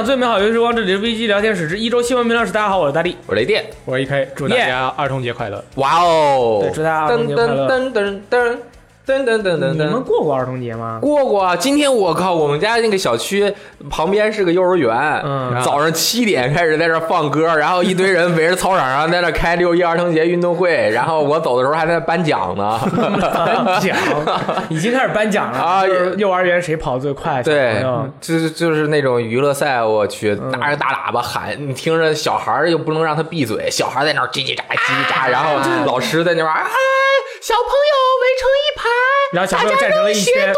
享最美好游戏时光，这里是 VG 聊天室之一周新闻评论室。大家好，我是大力。我是雷电，我是 EK，祝大家儿童节快乐！哇哦！对祝大家儿童节快乐噔噔噔噔噔噔噔你们噔。过过儿童节吗？过过啊！今天我靠，我们家那个小区旁边是个幼儿园，嗯早上七点开始在这放歌，然后一堆人围着操场上在那开六一儿童节运动会，然后我走的时候还在颁奖呢。颁奖 已经开始颁奖了啊幼儿园谁跑最快？对，就是就是那种娱乐赛，我去，拿着大喇叭喊，你听着小孩又不能让他闭嘴，小孩在那叽叽喳叽叽喳，然后老师在那边儿，哎，小朋友围成一排，然后小朋友站成了一圈，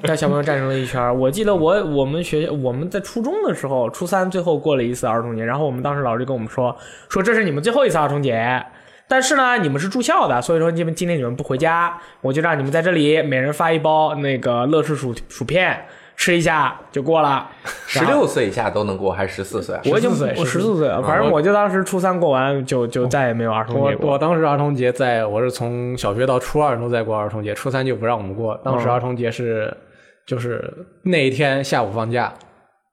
让小朋友站成了一圈儿。我记得我我们学校我们在初中的时候，初三最后过了一次儿童节，然后我们当时老师就跟我们说，说这是你们最后一次儿童节。但是呢，你们是住校的，所以说你们今天你们不回家，我就让你们在这里每人发一包那个乐事薯薯片，吃一下就过了。十六岁以下都能过，还是十四岁啊？我已经14岁我十四岁了，反正我就当时初三过完就就再也没有儿童节过。我当时儿童节在，我是从小学到初二都在过儿童节，初三就不让我们过。当时嗯儿童节是就是那一天下午放假，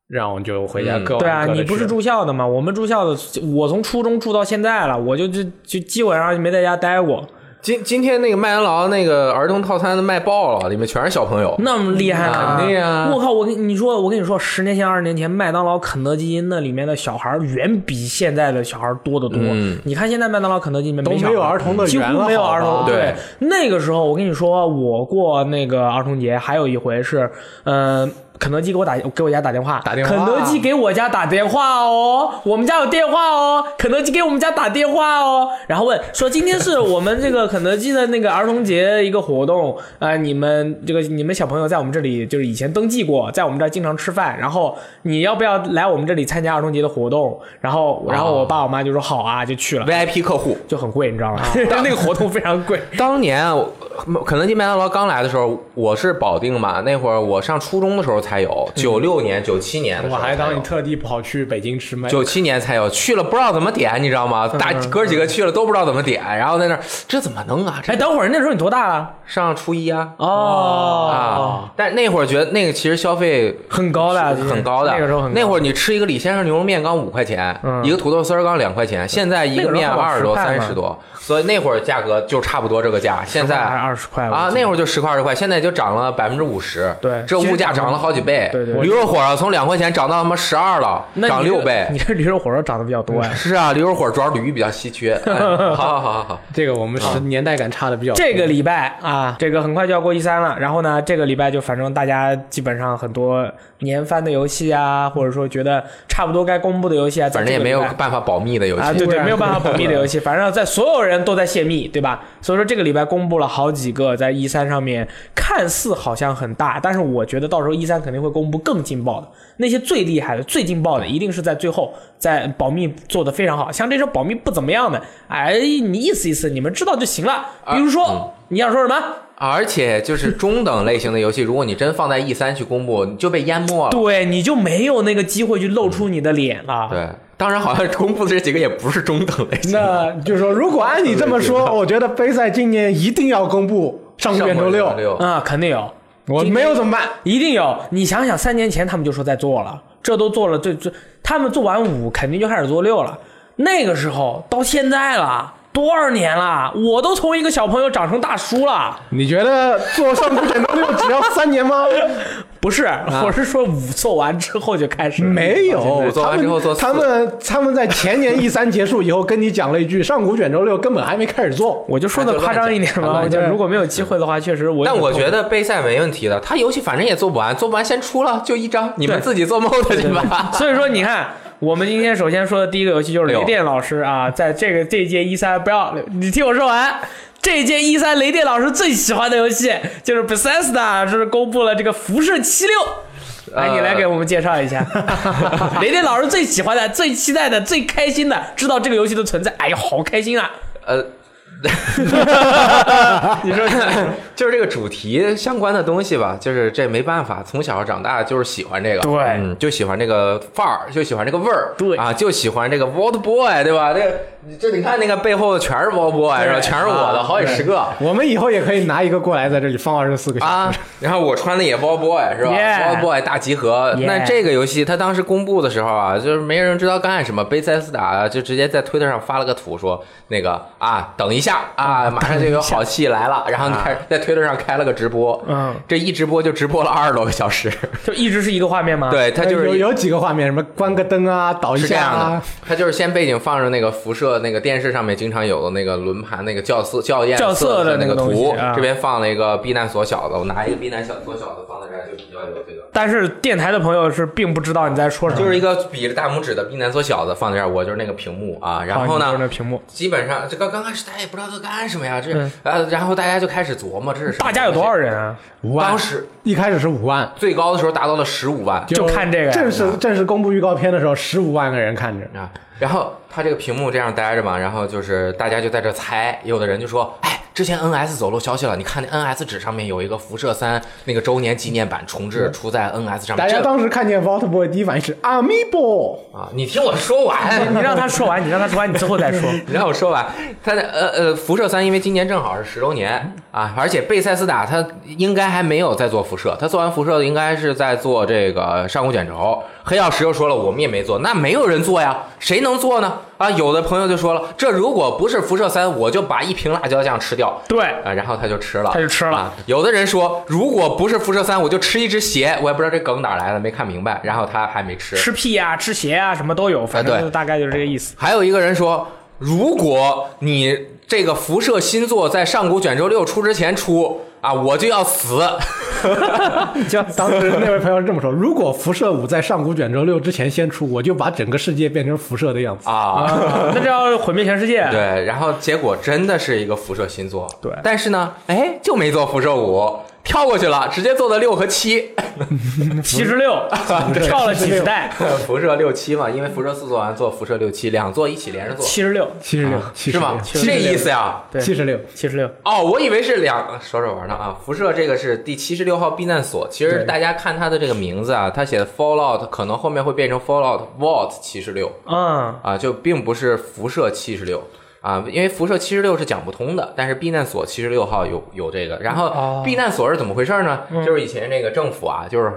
让我们就回家嗯各玩对啊，你不是住校的吗？我们住校的，我从初中住到现在了，我就就就基本上就没在家待过，今今天那个麦当劳那个儿童套餐都卖爆了，里面全是小朋友。那么厉害呢？肯定啊我靠！我跟你说，我跟你说，十年前、二十年前，麦当劳、肯德基那里面的小孩远比现在的小孩多得多。嗯你看现在麦当劳、肯德基里面小孩都没有儿童的几乎，没有儿童。对那个时候我跟你说，我过那个儿童节，还有一回是，嗯、肯德基给我打给我家打电话，打电话。肯德基给我家打电话哦，我们家有电话哦，肯德基给我们家打电话哦，然后问说今天是我们这个肯德基的那个儿童节一个活动。啊、你们这个你们小朋友在我们这里就是以前登记过，在我们这儿经常吃饭，然后你要不要来我们这里参加儿童节的活动？然后然后我爸我妈就说好啊，就去了。VIP 客户，就很贵，你知道吗？但 那个活动非常贵。当年我肯德基、麦当劳刚来的时候，我是保定嘛，那会儿我上初中的时候才有，九六年、九七年的时我候我，还当你特地跑去北京吃麦。九七年才有，去了不知道怎么点，你知道吗？大哥几个去了都不知道怎么点，然后在那儿这怎么弄啊？这哎，等会儿那时候你多大了？上初一啊哦，啊！但那会儿觉得那个其实消费很高的，很高的，那个时候很高那会儿你吃一个李先生牛肉面刚五块钱，嗯一个土豆丝儿刚两块钱，现在一个面二十多、还有10块三十多，所以那会儿价格就差不多这个价。现在二十块啊，那会会儿就十块二十块，现在就涨了百分之五十。对这物价涨了好几倍。对对对驴肉火烧从两块钱涨到他妈十二了，涨六倍。你这驴肉火烧涨得比较多呀。是啊，驴肉火烧主要驴比较稀缺。哎好好好好好，这个我们是年代感差的比较多。这个礼拜啊，这个很快就要过一三了。然后呢，这个礼拜就反正大家基本上很多年番的游戏啊，或者说觉得差不多该公布的游戏啊，反正也没有办法保密的游戏啊，戏。对对，没有办法保密的 游戏，反正在所有人都在泄密，对吧？所以说这个礼拜公布了好几个在一三上面看似好像很大，但是我觉得到时候一三肯定会公布更劲爆的，那些最厉害的、最劲爆的，一定是在最后在保密做的非常好。像这种保密不怎么样的，哎，你意思意思，你们知道就行了。比如说，你想说什么？而且就是中等类型的游戏，如果你真放在 E 三去公布，你就被淹没了。对，你就没有那个机会去露出你的脸了。对，当然好像公布的这几个也不是中等类型。那就是说，如果按你这么说，我觉得杯赛今年一定要公布上古卷轴六，六，啊、肯定有。我没有怎么办？一定有。你想想，三年前他们就说在做了，这都做了，这这他们做完五，肯定就开始做六了。那个时候到现在了，多少年了？我都从一个小朋友长成大叔了。你觉得做上古卷轴六只要三年吗？不是，我是说五做完之后就开始。没有，做完之后做四他们他们在前年 E 三结束以后跟你讲了一句，上古卷轴六根本还没开始做。我就说的夸张一点嘛，就如果没有机会的话，确实我。但我觉得备赛没问题的，他游戏反正也做不完，做不完先出了，就一张，你们自己做 mod 去吧。所以说，你看，我们今天首先说的第一个游戏就是雷电老师啊，在这个这一届一三，不要你听我说完。这一届一三雷电老师最喜欢的游戏就是 Bethesda 是公布了这个辐射七六。来，你来给我们介绍一下，雷电老师最喜欢的、最期待的、最开心的，知道这个游戏的存在，哎呀，好开心啊！呃，你说就是这个主题相关的东西吧，就是这没办法，从小长大就是喜欢这个，对。嗯，就喜欢这个范儿，就喜欢这个味儿，对。啊，就喜欢这个 Vault Boy，对吧？这个这你看那个背后全是包波是吧？全是我的，好几十个。我们以后也可以拿一个过来，在这里放二十四个小时。啊，然后我穿的也包 boy 是吧包 boy 大集合。那这个游戏它当时公布的时候啊，就是没人知道干什么，贝塞斯达就直接在推特上发了个图说那个啊，等一下啊，马上就有好戏来了，然后你开在推特上开了个直播，嗯，这一直播就直播了二十多个小时。就一直是一个画面吗？，对，它就是有有几个画面，什么关个灯啊，倒一是这样的下啊，，它就是先背景放着那个辐射那个电视上面经常有的那个轮盘那个校色校验校色的的那个图，啊这边放了一个避难所小的，我拿一个避难小所小的放在这儿就比较有这个。但是电台的朋友是并不知道你在说什么，就是一个比着大拇指的避难所小的放在这儿，我就是那个屏幕啊。然后呢，那屏幕，基本上这个刚开始大家也不知道在干什么呀，这嗯呃，然后大家就开始琢磨这是什么大家有多少？人啊？五万当。时一开始是五万，最高的时候达到了十五万就看这个正式正式公布预告片的时候，十五万个人看着。啊。然后他这个屏幕这样待着嘛，然后就是大家就在这猜，有的人就说，哎，之前 NS 走漏消息了，你看那 NS 纸上面有一个辐射三那个周年纪念版重置出在 NS 上面，大家当时看见 Vault Boy 第一反应是 Amiibo，啊，你听我说完，你让他说完，你让他说完，你最后再说。你让我说完，他的呃呃，辐射三因为今年正好是十周年啊，而且贝塞斯达他应该还没有在做辐射，他做完辐射应该是在做这个上古卷轴。黑曜石又说了，我们也没做，那没有人做呀，谁能做呢？啊，有的朋友就说了，这如果不是辐射三，我就把一瓶辣椒酱吃掉。对，啊，然后他就吃了，他就吃了啊。有的人说，如果不是辐射三，我就吃一只鞋，我也不知道这梗哪来的，没看明白。然后他还没吃。吃屁呀、吃鞋啊，什么都有，反正就大概就是这个意思。还有一个人说，如果你这个辐射新作在上古卷轴六出之前出啊，我就要死。就当时那位朋友是这么说：如果辐射五在上古卷轴六之前先出，我就把整个世界变成辐射的样子。啊，啊，那就要毁灭全世界。对，然后结果真的是一个辐射新作，对但是呢，哎，就没做辐射五，跳过去了，直接做的六和七，七十六，跳了几十代，辐射六七嘛，因为辐射四做完做辐射六七，两座一起连着做，七十六，七十六，七十是吗？六，这意思呀？对七十六。七十六。哦，我以为是两说着玩呢啊。辐射这个是第七十六号避难所，其实大家看它的这个名字啊，它写的 Fallout，可能后面会变成 Fallout Vault 七十六嗯，啊，就并不是辐射七十六。啊，因为辐射七十六是讲不通的，但是避难所七十六号有有这个。然后哦避难所是怎么回事呢？就是以前这个政府啊，就是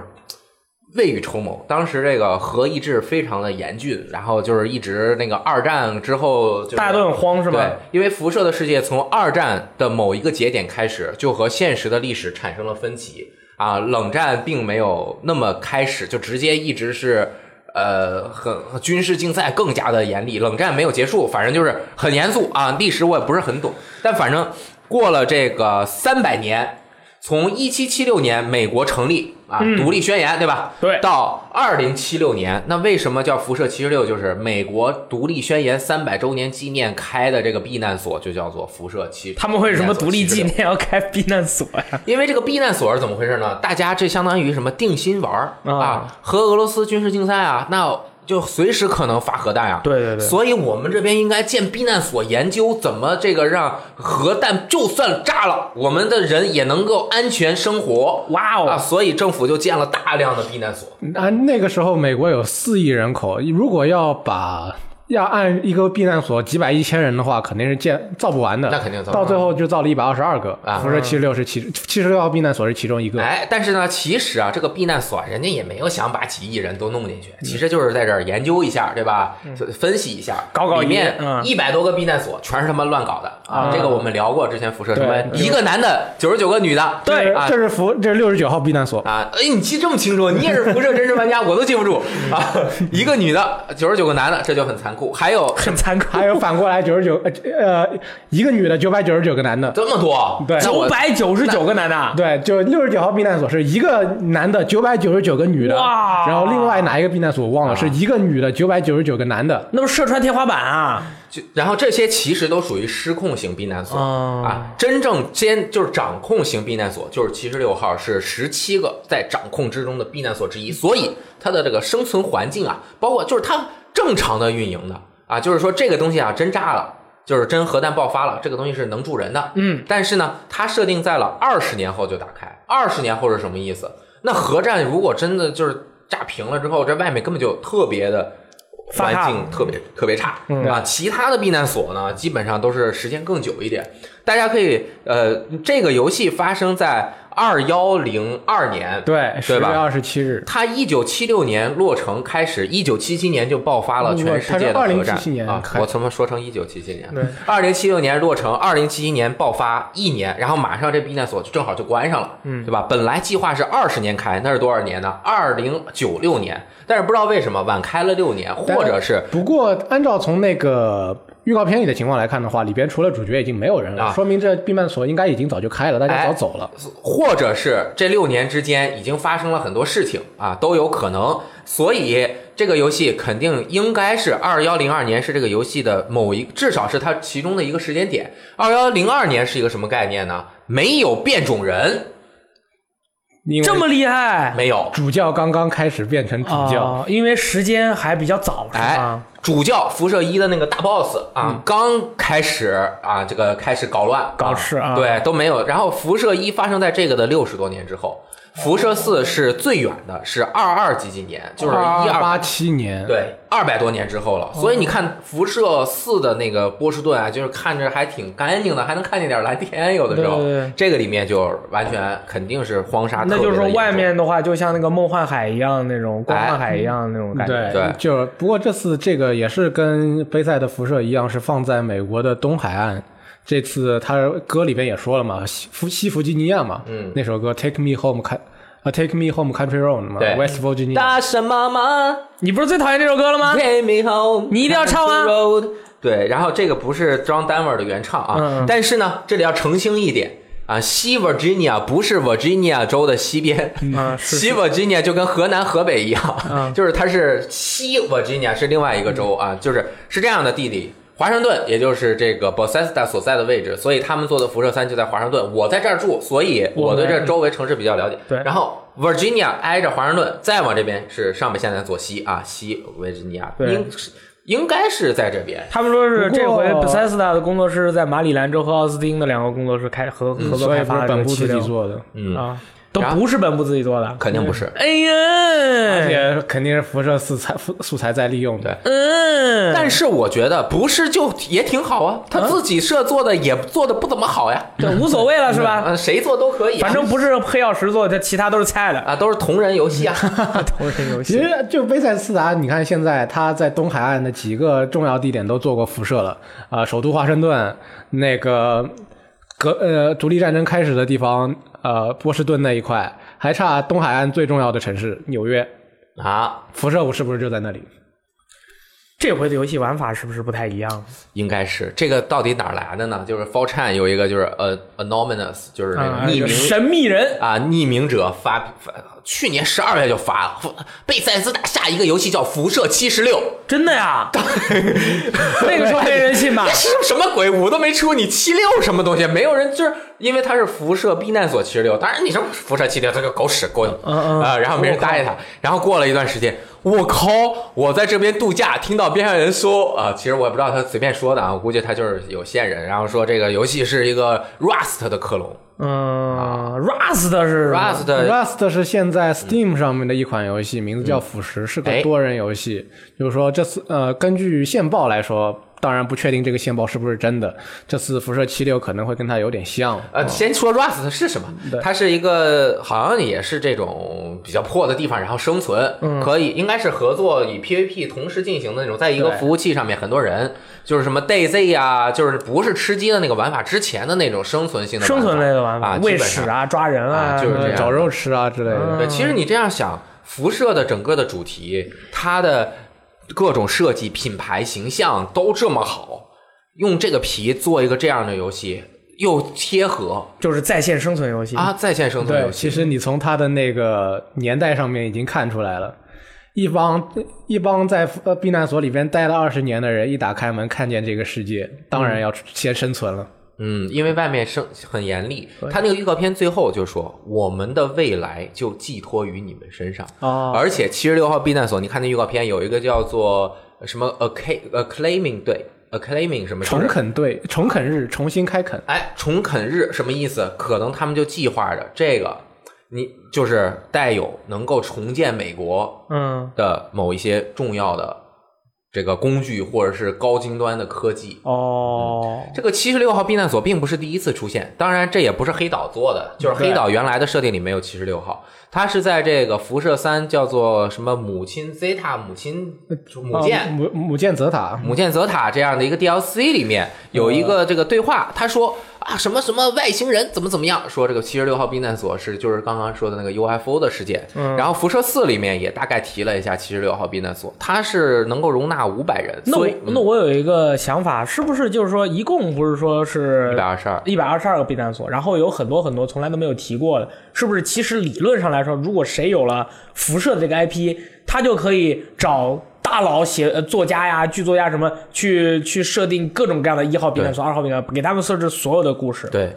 未雨绸缪，当时这个核抑制非常的严峻，然后就是一直那个二战之后、就是，大家都很慌是对？，因为辐射的世界从二战的某一个节点开始，就和现实的历史产生了分歧啊。冷战并没有那么开始，就直接一直是呃很军事竞赛更加的严厉。冷战没有结束，反正就是很严肃啊。历史我也不是很懂，但反正过了这个三百年。从一七七六年美国成立啊，独立宣言对吧？对到二零七六年，那为什么叫辐射七十六？就是美国独立宣言三百周年纪念开的这个避难所，就叫做辐射七。他们为什么独立纪避难所76？念要开避难所呀？因为这个避难所是怎么回事呢？大家这相当于什么定心丸啊，和俄罗斯军事竞赛啊，那就随时可能发核弹啊。对对对所以我们这边应该建避难所，研究怎么这个让核弹就算炸了，我们的人也能够安全生活。哇哦啊！所以政府就建了大量的避难所。啊，那个时候美国有四亿人口，如果要把要按一个避难所几百一千人的话，肯定是建造不完的。那肯定造不完到最后就造了一百二十二个啊辐射七十六是其七十六号避难所是其中一个。哎，但是呢，其实啊，这个避难所人家也没有想把几亿人都弄进去，其实就是在这儿研究一下，对吧？就分析一下，嗯搞搞里面嗯一百多个避难所全是他妈乱搞的啊！啊这个我们聊过，之前辐射什么对一个男的九十九个女的，对啊这是辐这是六十九号避难所。啊！哎，你记这么清楚，你也是辐射真实玩家，我都记不住啊！一个女的，九十九个男的，这就很残酷。还有 很残酷，还有反过来九十九呃呃一个女的九百九十九个男的，这么多，对。九百九十九个男的，对，就六十九号避难所是一个男的九百九十九个女的，哇。然后另外哪一个避难所我忘了，啊。是一个女的九百九十九个男的。那不射穿天花板啊？就然后这些其实都属于失控型避难所、哦。啊，真正监就是掌控型避难所，就是七十六号是十七个在掌控之中的避难所之一，所以它的这个生存环境啊，包括就是它正常的运营的啊，就是说这个东西啊真炸了。就是真核弹爆发了，这个东西是能住人的，嗯，但是呢，它设定在了二十年后就打开。二十年后是什么意思？那核战如果真的就是炸平了之后，这外面根本就特别的环境特别特别差、啊。其他的避难所呢，基本上都是时间更久一点。大家可以呃，这个游戏发生在二幺零二年，对，十月二十七日，他一九七六年落成开始，一九七七年就爆发了全世界的核战2077年啊！我怎么说成一九七七年？对，二零七六年落成，二零七一年爆发一年，然后马上这避难所就正好就关上了，嗯，对吧？本来计划是二十年开，那是多少年呢？二零九六年，但是不知道为什么晚开了六年，或者是不过按照从那个预告片里的情况来看的话，里边除了主角已经没有人了，啊说明这避难所应该已经早就开了，大家哎早走了。或者是这六年之间已经发生了很多事情啊，都有可能。所以这个游戏肯定应该是二幺零二年是这个游戏的某一，至少是它其中的一个时间点。二幺零二年是一个什么概念呢？没有变种人，因为这么厉害没有。主教刚刚开始变成主教，哦，因为时间还比较早，是哎？，主教辐射一的那个大 boss 啊，刚开始啊，这个开始搞乱、搞事啊对，都没有。然后辐射一发生在这个的六十多年之后，辐射四是最远的，是二二几几年，就是一二八七年，对，二百多年之后了。所以你看辐射四的那个波士顿啊，就是看着还挺干净的，还能看见点蓝天，有的时候。对对对这个里面就完全肯定是荒沙那就是说外面的话，就像那个梦幻海一样那种光幻海一样那种感觉。对对就不过这次这个也是跟杯赛的辐射一样，是放在美国的东海岸。这次他歌里边也说了嘛，西弗西弗吉尼亚嘛，嗯。那首歌 Take Me Home 开啊 Take Me Home Country Road 嘛对，West Virginia。大神妈妈你不是最讨厌这首歌了吗？Take me home，你一定要唱啊。对，然后这个不是 John Denver 的原唱啊，嗯嗯。但是呢，这里要澄清一点啊，西 Virginia 不是 Virginia 州的西边，啊，是西 Virginia 就跟河南、河北一样，嗯。就是它是西 Virginia 是另外一个州啊，就是是这样的地理。华盛顿也就是这个 Bethesda 所在的位置，所以他们做的辐射三就在华盛顿。我在这儿住，所以我对这周围城市比较了解。对然后 Virginia 挨着华盛顿，再往这边是上面现在左西啊，西 Virginia 对应应该是在这边。他们说是这回 Bethesda 的工作室在马里兰州和奥斯汀的两个工作室开合合作开发的本部自己做的，嗯，啊，都不是本部自己做的，肯定不是。哎而呀，且肯定是辐射素材素材在利用的。嗯，但是我觉得不是就也挺好啊，他自己设做的也做的不怎么好呀，这无所谓了是吧？嗯，谁做都可以啊，反正不是黑曜石做的，这其他都是菜的。啊都是同人游戏啊。同人游戏其，实就贝塞斯达，你看现在他在东海岸的几个重要地点都做过辐射了啊、首都华盛顿，那个格呃独立战争开始的地方，呃波士顿那一块，还差东海岸最重要的城市纽约，啊，辐射五是不是就在那里？这回的游戏玩法是不是不太一样？应该是这个到底哪来的呢？就是 f o r Chan 有一个就是呃 anonymous，就是那啊个匿名神秘人，啊，匿名者发发，去年十二月就发了，贝塞斯达下一个游戏叫《辐射七十六》，真的呀？那个时候还没人信吧？是什么鬼？五都没出，你七六什么东西？没有人，就是因为它是辐射避难所七十六，当然你说辐射七六它个狗屎过去嗯嗯啊，然后没人搭理他，然后过了一段时间，我靠，我在这边度假，听到边上人说啊，其实我也不知道他随便说的啊，我估计他就是有线人，然后说这个游戏是一个 Rust 的克隆。嗯，Rust 是，Rust Rust 是现在 Steam 上面的一款游戏，名字叫《腐蚀》，是哎。个多人游戏。就是说，这次呃，根据线报来说，当然不确定这个线报是不是真的。这次辐射七六可能会跟它有点像。呃，先说 Rust 是什么？它是一个好像也是这种比较破的地方，然后生存，可以应该是合作与 PVP 同时进行的那种，在一个服务器上面很多人，就是什么 DayZ 啊、就是不是吃鸡的那个玩法之前的那种生存性的生存类的玩啊，法。喂屎啊，抓人啊就是这样呃找肉吃啊之类的。对，其实你这样想，辐射的整个的主题，它的各种设计、品牌形象都这么好，用这个皮做一个这样的游戏，又贴合就是在线生存游戏啊，在线生存游，戏。其实你从它的那个年代上面已经看出来了。一帮一帮在呃避难所里边待了二十年的人，一打开门看见这个世界，当然要先生存了。嗯，因为外面生很严厉，他那个预告片最后就说，我们的未来就寄托于你们身上。哦而且七十六号避难所，你看那预告片有一个叫做什么 acc acclaiming 对 acclaiming 什么重垦队，重垦日重新开垦。哎，重垦日什么意思？可能他们就计划着这个，你就是带有能够重建美国嗯，的某一些重要的这个工具或者是高精端的科技。哦，这个七十六号避难所并不是第一次出现，当然这也不是黑岛做的，就是黑岛原来的设定里没有七十六号，它是在这个辐射三叫做什么母亲 Zeta 母亲母舰。啊母母舰泽塔，母舰泽塔这样的一个 DLC 里面有一个这个对话，他说啊什么什么外星人怎么怎么样，说这个七十六号避难所是就是刚刚说的那个 UFO 的事件，然后辐射四里面也大概提了一下七十六号避难所，它是能够容纳五百人，那我那我有一个想法，是不是就是说一共不是说是一百二十二。一百二十二个避难所，然后有很多很多从来都没有提过的，是不是？其实理论上来说，如果谁有了辐射的这个 IP，他就可以找大佬写呃作家呀、剧作家什么去去设定各种各样的一号避难所、二号避难所，给他们设置所有的故事。对，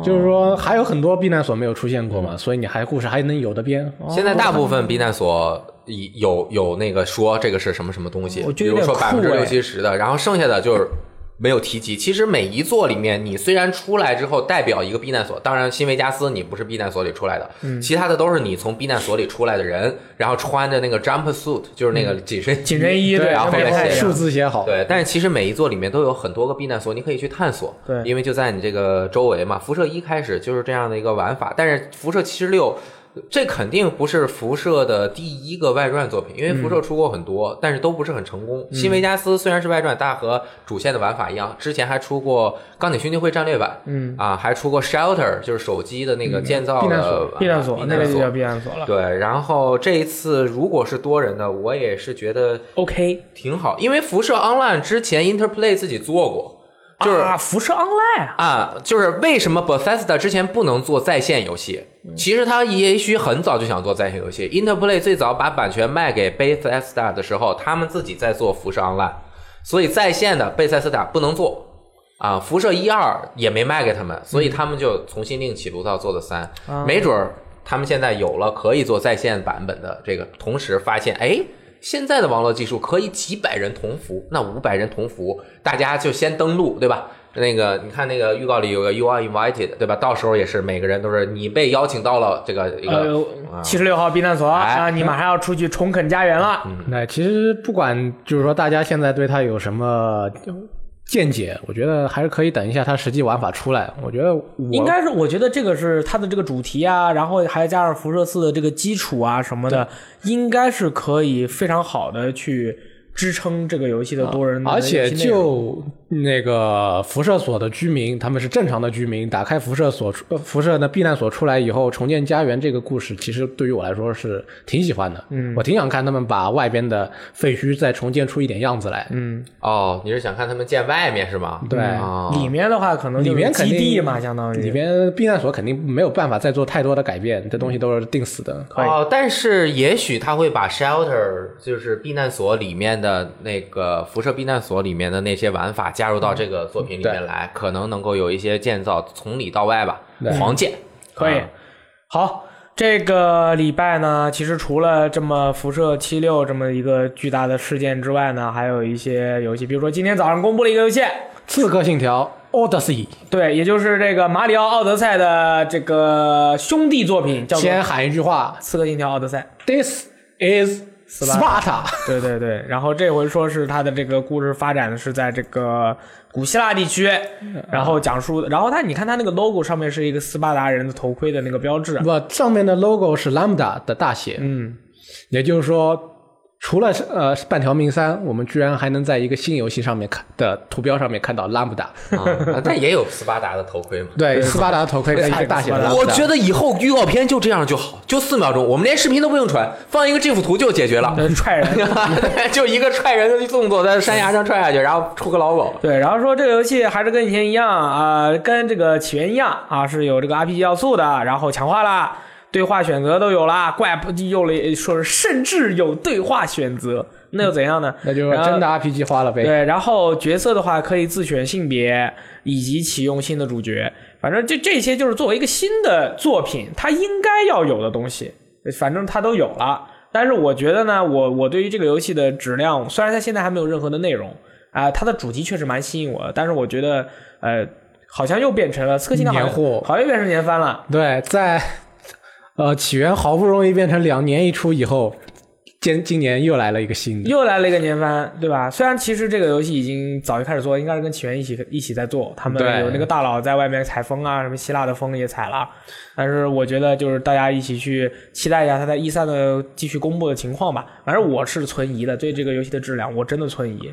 就是说还有很多避难所没有出现过嘛，所以你还故事还能有的编。现在大部分避难所有有那个说这个是什么什么东西，比如说百分之六七十的，然后剩下的就是没有提及。其实每一座里面，你虽然出来之后代表一个避难所，当然新维加斯你不是避难所里出来的，嗯其他的都是你从避难所里出来的人，然后穿着那个 jump suit，就是那个紧身紧身衣对，然后数字写好。对，但是其实每一座里面都有很多个避难所，你可以去探索。对因为就在你这个周围嘛。辐射一开始就是这样的一个玩法，但是辐射七十六。这肯定不是辐射的第一个外传作品，因为辐射出过很多，但是都不是很成功。新维加斯虽然是外传，但和主线的玩法一样，之前还出过《钢铁兄弟会战略版》，嗯。啊，还出过 Shelter，就是手机的那个建造避难所的避难所，那个叫避难所了。对，然后这一次如果是多人的，我也是觉得 OK，挺好，因为辐射 Online 之前 Interplay 自己做过，就是啊，辐射 Online 啊，啊，就是为什么 Bethesda 之前不能做在线游戏？其实他也许很早就想做在线游戏。Interplay 最早把版权卖给 Bethesda 的时候，他们自己在做辐射 Online，所以在线的贝塞斯达不能做。啊，辐射一二也没卖给他们，所以他们就重新另起炉灶做的三，没准儿他们现在有了可以做在线版本的这个，同时发现，哎，现在的网络技术可以几百人同服，那五百人同服，大家就先登录，对吧？那个，你看那个预告里有个 You are invited，对吧？到时候也是每个人都是你被邀请到了这个一个，呃，七十六号避难所哎啊，你马上要出去重垦家园了。那其实不管就是说大家现在对他有什么见解，我觉得还是可以等一下它实际玩法出来。我觉得我应该是，我觉得这个是它的这个主题啊，然后还加上辐射四的这个基础啊什么的，应该是可以非常好的去支撑这个游戏的多人的而且就那个辐射所的居民，他们是正常的居民，打开辐射所出呃辐射的避难所出来以后，重建家园这个故事，其实对于我来说是挺喜欢的。嗯，我挺想看他们把外边的废墟再重建出一点样子来。嗯，哦，你是想看他们建外面是吗？对哦，里面的话可能里面基地嘛，相当于里面避难所肯定没有办法再做太多的改变，这东西都是定死的。哦，但是也许他会把 shelter，就是避难所里面的那个辐射避难所里面的那些玩法加入到这个作品里面来，可能能够有一些建造从里到外吧，狂建可以啊。好，这个礼拜呢，其实除了这么辐射七六这么一个巨大的事件之外呢，还有一些游戏，比如说今天早上公布了一个游戏，《刺客信条：Odyssey》，对，也就是这个马里奥奥德赛的这个兄弟作品，叫做先《喊一句话刺客信条奥德赛》。：“This is Sparta。对对对，然后这回说是他的这个故事发展的是在这个古希腊地区，然后讲述，然后他你看他那个 logo 上面是一个斯巴达人的头盔的那个标志，不，上面的 logo 是 Lambda 的大写，嗯，也就是说，除了呃半条命三，我们居然还能在一个新游戏上面看的图标上面看到 Lambda。啊但也有斯巴达的头盔嘛。对，斯巴达的头盔跟一个大写的 Lambda。我觉得以后预告片就这样就好，就四秒钟，我们连视频都不用传，放一个这幅图就解决了。呃踹人。就一个踹人的动作，在山崖上踹下去，然后出个老狗。对，然后说这个游戏还是跟以前一样啊、跟这个起源一样啊，是有这个 RPG 要素的，然后强化啦，对话选择都有了，怪不又了说是甚至有对话选择，那又怎样呢？那就真的 RPG 花了呗。对，然后角色的话可以自选性别以及启用新的主角，反正这这些就是作为一个新的作品，它应该要有的东西，反正它都有了。但是我觉得呢，我我对于这个游戏的质量，虽然它现在还没有任何的内容啊、它的主题确实蛮吸引我的，但是我觉得呃，好像又变成了刺客信条好像年货好像又变成年番了。对，在呃起源好不容易变成两年一出以后，今今年又来了一个新的，又来了一个年番，对吧？虽然其实这个游戏已经早就开始做，应该是跟起源一起一起在做，他们有那个大佬在外面采风啊，什么希腊的风也采了。但是我觉得就是大家一起去期待一下他在一三的继续公布的情况吧。反正我是存疑的，对这个游戏的质量我真的存疑。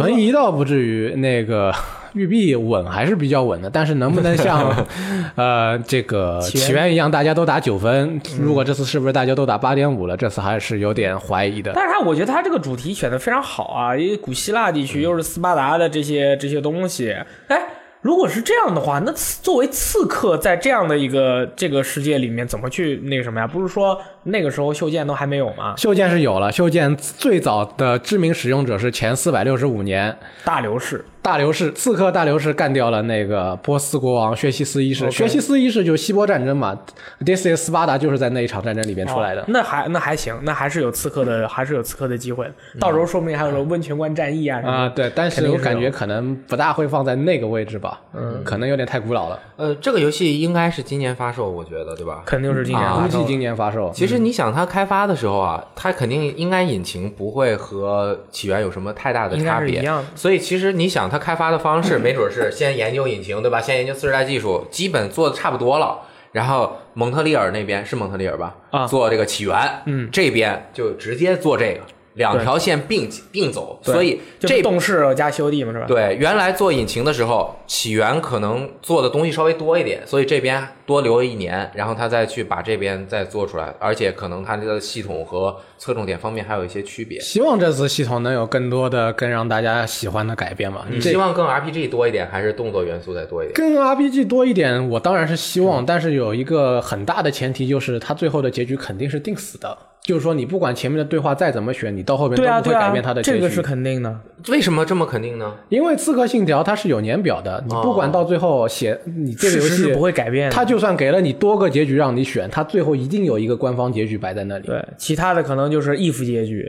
存疑倒不至于，那个 玉璧稳还是比较稳的，但是能不能像 呃这个起源一样，大家都打九分？如果这次是不是大家都打八点五了？这次还是有点怀疑的。但是他，我觉得他这个主题选的非常好啊，因为古希腊地区又是斯巴达的这些这些东西，哎。如果是这样的话，那刺作为刺客，在这样的一个这个世界里面，怎么去那个什么呀？不是说那个时候袖剑都还没有吗？袖剑是有了，袖剑最早的知名使用者是前四百六十五年，大流士，大流士刺客大流士干掉了那个波斯国王薛西斯一世。薛西斯一世就是希波战争嘛，This is 斯巴达就是在那一场战争里面出来的。哦那还那还行，那还是有刺客的，还是有刺客的机会的。到时候说不定还有什么温泉关战役啊什么的啊、对，但是我感觉可能不大会放在那个位置吧，嗯，可能有点太古老了。呃，这个游戏应该是今年发售，我觉得对吧？肯定是今年估计今年发售。其实你想，它开发的时候啊，它肯定应该引擎不会和起源有什么太大的应该差别。是一样的。所以其实你想，它开发的方式没准是先研究引擎，对吧？先研究次世代技术，基本做的差不多了。然后蒙特利尔那边是蒙特利尔吧？啊做这个起源，嗯，这边就直接做这个，两条线并并走。所以这动势加修地嘛，是吧？对，原来做引擎的时候，起源可能做的东西稍微多一点，所以这边多留一年，然后他再去把这边再做出来，而且可能它这个系统和侧重点方面还有一些区别。希望这次系统能有更多的更让大家喜欢的改变吧。你希望更 RPG 多一点，还是动作元素再多一点？更 RPG 多一点，我当然是希嗯望，但是有一个很大的前提，就是它最后的结局肯定是定死的。就是说，你不管前面的对话再怎么选，你到后面都不会改变它的，结局。这个是肯定的。为什么这么肯定呢？因为《刺客信条》它是有年表的，你不管到最后写你这个游戏是不会改变的。它就算给了你多个结局让你选，它最后一定有一个官方结局摆在那里。对，其他的可能就是 if 结局。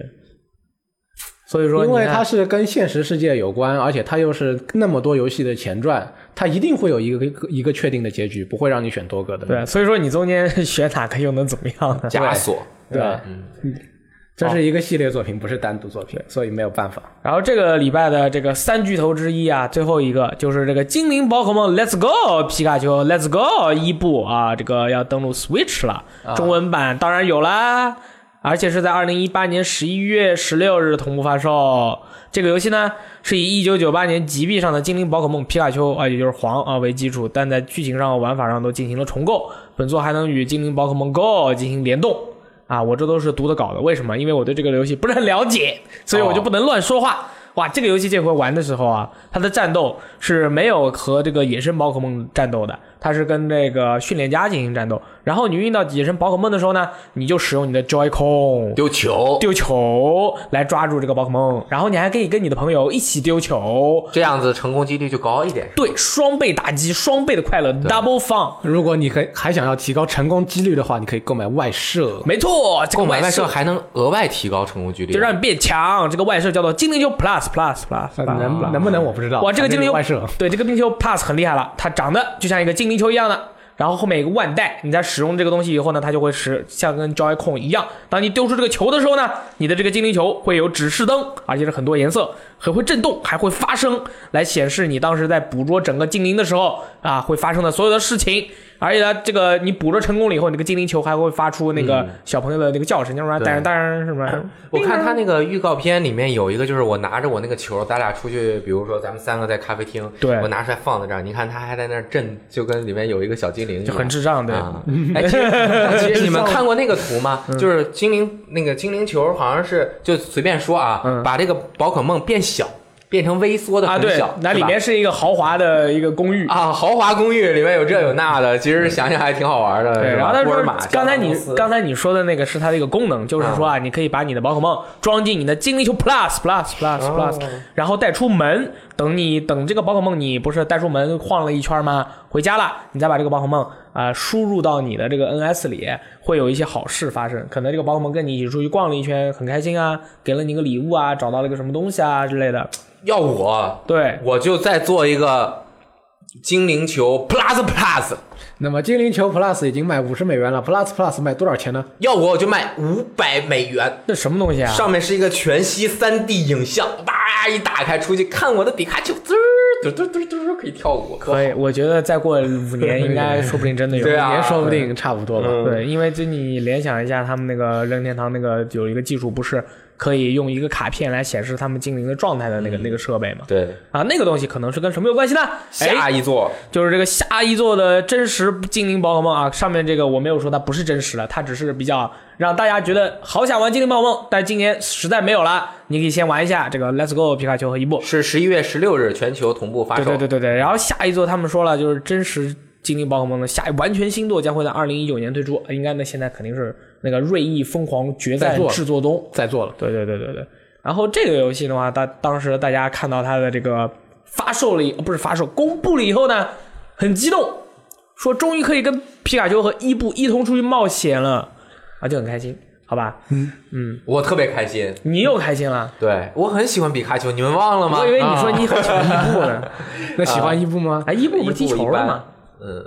所以说，因为它是跟现实世界有关，而且它又是那么多游戏的前传，它一定会有一个一个确定的结局，不会让你选多个的。对，所以说你中间选哪个又能怎么样呢？枷锁。对吧？嗯，这是一个系列作品，不是单独作品，所以没有办法。然后这个礼拜的这个三巨头之一啊，最后一个就是这个精灵宝可梦 Let's Go 皮卡丘 Let's Go 伊布啊，这个要登陆 Switch 了，中文版当然有啦，而且是在二零一八年十一月十六日同步发售。这个游戏呢是以一九九八年极币上的精灵宝可梦皮卡丘啊，也就是黄啊为基础，但在剧情上、玩法上都进行了重构。本作还能与精灵宝可梦 Go 进行联动。啊，我这都是读的稿的，为什么？因为我对这个游戏不是很了解，所以我就不能乱说话。哇，这个游戏这回玩的时候啊，它的战斗是没有和这个野生宝可梦战斗的，它是跟这个训练家进行战斗。然后你遇到野生宝可梦的时候呢，你就使用你的 Joy-Con 丢球，丢球来抓住这个宝可梦，然后你还可以跟你的朋友一起丢球，这样子成功几率就高一点。对，双倍打击，双倍的快乐，double fun。如果你还还想要提高成功几率的话，你可以购买外设。没错，这个购买外设设还能额外提高成功几率，就让你变强。这个外设叫做精灵球 Plus Plus Plus，能不能我不知道。哇，这个精灵球外设，对这个精灵球 Plus 很厉害了，它长得就像一个精灵球一样的。然后后面有个腕带，你在使用这个东西以后呢，它就会使像跟 Joy-Con 一样，当你丢出这个球的时候呢，你的这个精灵球会有指示灯，而且是很多颜色，还会震动，还会发声，来显示你当时在捕捉整个精灵的时候啊会发生的所有的事情。而且呢，这个你捕捉成功了以后，你这个精灵球还会发出那个小朋友的那个叫声，叫什么对。当当什么？我看他那个预告片里面有一个，就是我拿着我那个球，咱俩出去，比如说咱们三个在咖啡厅，对。我拿出来放在这儿，你看他还在那儿震，就跟里面有一个小精灵一样，就很智障，对。啊。哎，其实其实 你们看过那个图吗？就是精灵那个精灵球，好像是就随便说啊，嗯。把这个宝可梦变小，变成微缩的啊，对那里面是一个豪华的一个公寓。啊，豪华公寓里面有这有那的，其实想想还挺好玩的。对，然后他说刚才你刚才你说的那个是它的一个功能，就是说啊，你可以把你的宝可梦装进你的精灵球 Plus Plus Plus Plus，、然后带出门。等你等这个宝可梦，你不是带出门晃了一圈吗？回家了，你再把这个宝可梦啊、呃输入到你的这个 NS 里，会有一些好事发生。可能这个宝可梦跟你一起出去逛了一圈，很开心啊，给了你个礼物啊，找到了一个什么东西啊之类的。要我，对，我就再做一个精灵球 Plus Plus，那么精灵球 Plus 已经卖五十美元了，Plus Plus 卖多少钱呢？要我我就卖五百美元。这什么东西啊？上面是一个全息 3D 影像，叭一打开出去看我的比卡丘，滋儿嘟嘟嘟嘟可以跳舞，可以，我觉得再过五年应该说不定真的有。对啊也说不定差不多吧。嗯对，因为就你联想一下，他们那个任天堂那个有一个技术，不是可以用一个卡片来显示他们精灵的状态的那个、那个设备嘛？对，啊，那个东西可能是跟什么有关系呢？哎，下一座就是这个下一座的真实精灵宝可梦啊，上面这个我没有说它不是真实的，它只是比较让大家觉得好想玩精灵宝可梦，但今年实在没有了，你可以先玩一下这个 Let's Go 皮卡丘和伊布。是十一月十六日全球同步发售，对对对对对，然后下一座他们说了，就是真实精灵宝可梦的下完全新作将会在二零一九年推出，应该呢现在肯定是那个锐意疯狂决战在做制作中。在做了，对对对对对。然后这个游戏的话，当当时大家看到它的这个发售了不是发售，公布了以后呢，很激动，说终于可以跟皮卡丘和伊布一同出去冒险了，啊，就很开心，好吧？嗯我特别开心。你又开心了，对我很喜欢皮卡丘，你们忘了吗？我以为你说你很喜欢伊布呢。那喜欢伊布吗？哎，伊布不是踢球了吗？嗯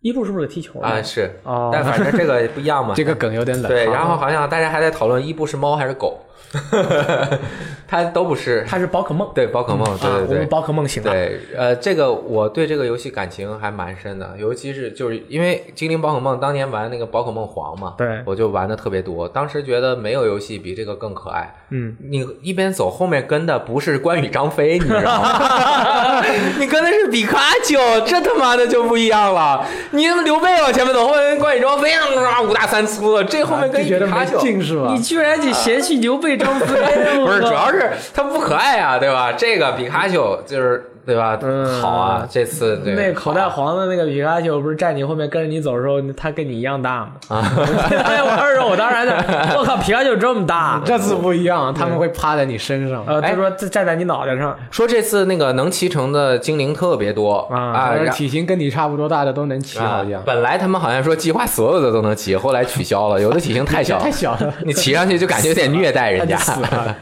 伊布是不是踢球的？啊是，哦但反正这个不一样嘛。这个梗有点冷。对，然后好像大家还在讨论伊布是猫还是狗，它都不是。它是宝可梦。对宝可梦，对对对啊我们。宝可梦型的。对，呃，这个我对这个游戏感情还蛮深的，尤其是就是因为精灵宝可梦当年玩那个宝可梦黄嘛，对我就玩的特别多。当时觉得没有游戏比这个更可爱。嗯，你一边走，后面跟的不是关羽、张飞，你知道吗？你跟的是比卡丘，这他妈的就不一样了。你刘备往前面走，后面跟关羽、张飞啊五大三粗的，这后面跟比卡丘。你？居然去嫌弃刘备、不是，主要是它不可爱啊，对吧？这个比卡丘就是对吧？嗯好啊，这次对那口袋黄的那个皮卡丘不是站你后面跟着你走的时候，他跟你一样大吗？啊！我玩的时候，我当时还在，我靠，皮卡丘这么大！这次不一样，他们会趴在你身上。呃，哎他说站在你脑袋上，说这次那个能骑乘的精灵特别多啊体型跟你差不多大的都能骑，好像。本来他们好像说计划所有的都能骑，后来取消了，有的体型太小，太小了。你骑上去就感觉有点虐待人家。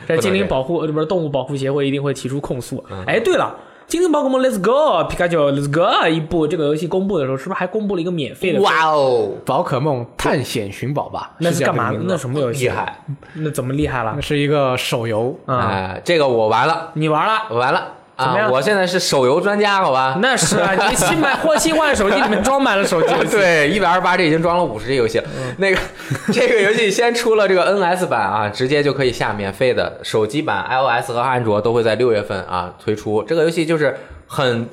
这精灵保护呃不是动物保护协会一定会提出控诉。哎，对了。精灵宝可梦 Let's Go 皮卡丘 Let's Go 一部这个游戏公布的时候，是不是还公布了一个免费的？哇哦，宝可梦探险寻宝吧，那是干嘛那什么游戏？厉！害！那怎么厉害了那？是一个手游，啊，哎，这个我玩了，你玩了？我玩了啊！怎么样我现在是手游专家，好吧？那是啊，你新买或新换手机里面装满了手机。对，一百二十八 G 已经装了五十 G 游戏了。那个 这个游戏先出了这个 NS 版啊，直接就可以下免费的。手机版 iOS 和安卓都会在六月份啊推出。这个游戏就是很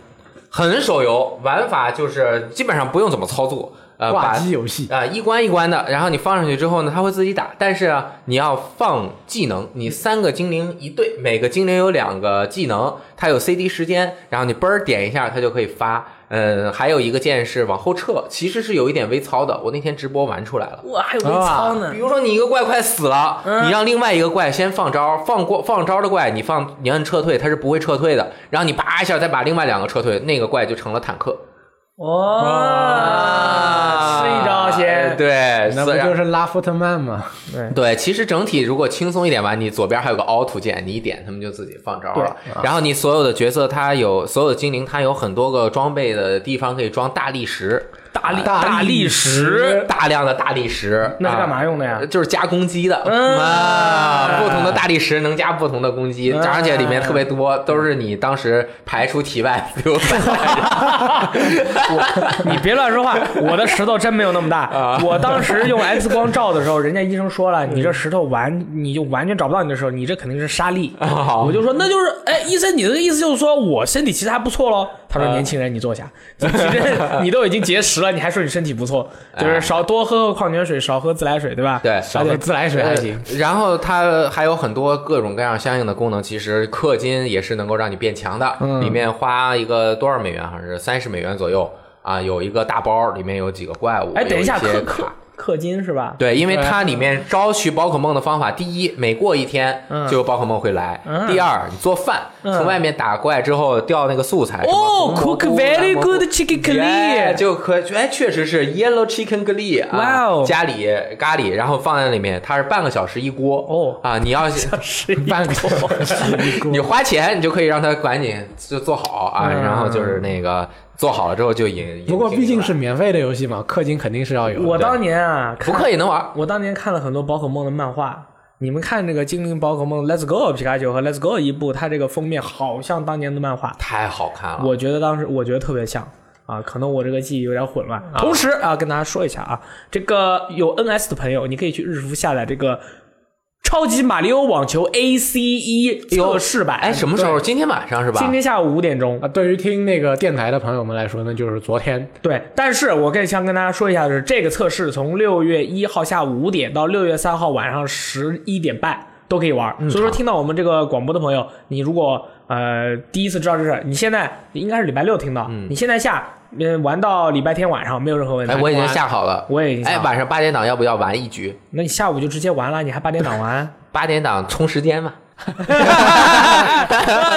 很手游，玩法就是基本上不用怎么操作。呃，挂机游戏。啊、一关一关的，然后你放上去之后呢，它会自己打，但是啊，你要放技能，你三个精灵一对，每个精灵有两个技能，它有 CD 时间，然后你嘣儿点一下，它就可以发。嗯，还有一个键是往后撤，其实是有一点微操的。我那天直播玩出来了。哇，还有微操呢比！如说你一个怪快死了，你让另外一个怪先放招，放过放招的怪，你放你按撤退，它是不会撤退的。然后你叭一下再把另外两个撤退，那个怪就成了坦克。哇，吃一招先。对，那不就是拉夫特曼吗？对，其实整体如果轻松一点吧，你左边还有个凹凸键，你一点他们就自己放招了。然后你所有的角色，它有所有的精灵，它有很多个装备的地方可以装大力石，大力大大力力石，大量的大力石。那是干啊嘛用的呀？就是加攻击的、嗯啊，不同的大力石能加不同的攻击，嗯而且里面特别多，都是你当时排出体外留下来的。你别乱说话，我的石头真没有那么大。我当时用 X 光照的时候，人家医生说了，你这石头完你就完全找不到你的时候，你这肯定是沙粒。我就说那就是，哎，医生，你的意思就是说我身体其实还不错喽？他说年轻人，你坐下，你其实你都已经结石了，你还说你身体不错，就是少多喝喝矿泉水，少喝自来水，对吧？对，少喝自来水还行。呃然后它还有很多各种各样相应的功能，其实氪金也是能够让你变强的。嗯里面花一个多少美元，好像是三十美元左右啊，有一个大包，里面有几个怪物，哎，等一下，氪卡。氪金是吧？对，因为它里面招取宝可梦的方法，第一，每过一天嗯。就有宝可梦会来；嗯。第二，你做饭，嗯。从外面打怪之后掉那个素材，哦，cook very good chicken Yeah，curry，就可哎，确实是 yellow chicken curry 啊，哇哦。家里咖喱，然后放在里面，它是半个小时一锅哦啊，你要半个小时一 锅你花钱，你就可以让它赶紧就做好啊，嗯。然后就是那个做好了之后就引。不过毕竟是免费的游戏嘛，氪金肯定是要有。我当年啊，来不氪也能玩。我当年看了很多宝可梦的漫画，你们看这个精灵宝可梦 Let's Go 皮卡丘和 Let's Go 一部，它这个封面好像当年的漫画，太好看了，我觉得当时我觉得特别像啊，可能我这个记忆有点混乱。同时啊，跟大家说一下啊，这个有 NS 的朋友，你可以去日服下载这个。超级马里奥网球 ACE 测试版，哎，什么时候？今天晚上是吧？今天下午五点钟啊，对于听那个电台的朋友们来说呢，就是昨天。对，但是我更想跟大家说一下的是，这个测试从六月一号下午五点到六月三号晚上十一点半都可以玩。所以说，听到我们这个广播的朋友，你如果呃第一次知道这事儿，你现在应该是礼拜六听到，你现在下，嗯，玩到礼拜天晚上没有任何问题。哎，我已经下好了，我也已经下哎，好了晚上八点档要不要玩一局？那你下午就直接玩了，你还八点档玩？八点档充时间嘛？我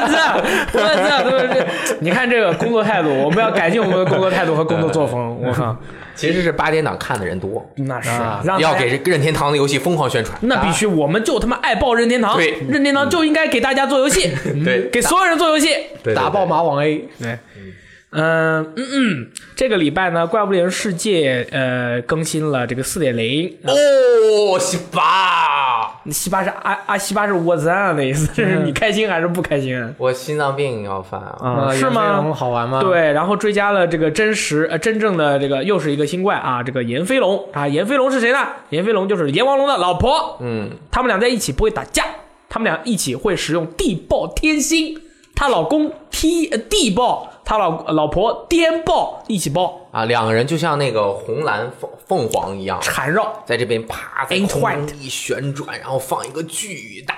操！我操！你看这个工作态度，我们要改进我们的工作态度和工作作风。我靠，其实是八点档看的人多，那是啊要给这任天堂的游戏疯狂宣传。那必须，我们就他妈爱爆任天堂，对任天堂就应该给大家做游戏，对给所有人做游戏。对打爆马网 A，对，嗯嗯嗯嗯，这个礼拜呢，《怪物猎人世界》呃更新了这个四点零，哦，西巴，西巴是啊啊，西巴是我赞啊的意思，这是你开心还是不开心啊？我心脏病要犯啊！是吗？？好玩吗？，对，然后追加了这个真实呃真正的这个又是一个新怪啊，这个炎飞龙啊，炎飞龙是谁呢？炎飞龙就是阎王龙的老婆，嗯，他们俩在一起不会打架，他们俩一起会使用地爆天星，她老公踢呃地爆，她老老婆颠爆，一起爆啊，两个人就像那个红蓝凤凤凰一样，缠绕。在这边啪在 Ain't 空 white 中一旋转，然后放一个巨大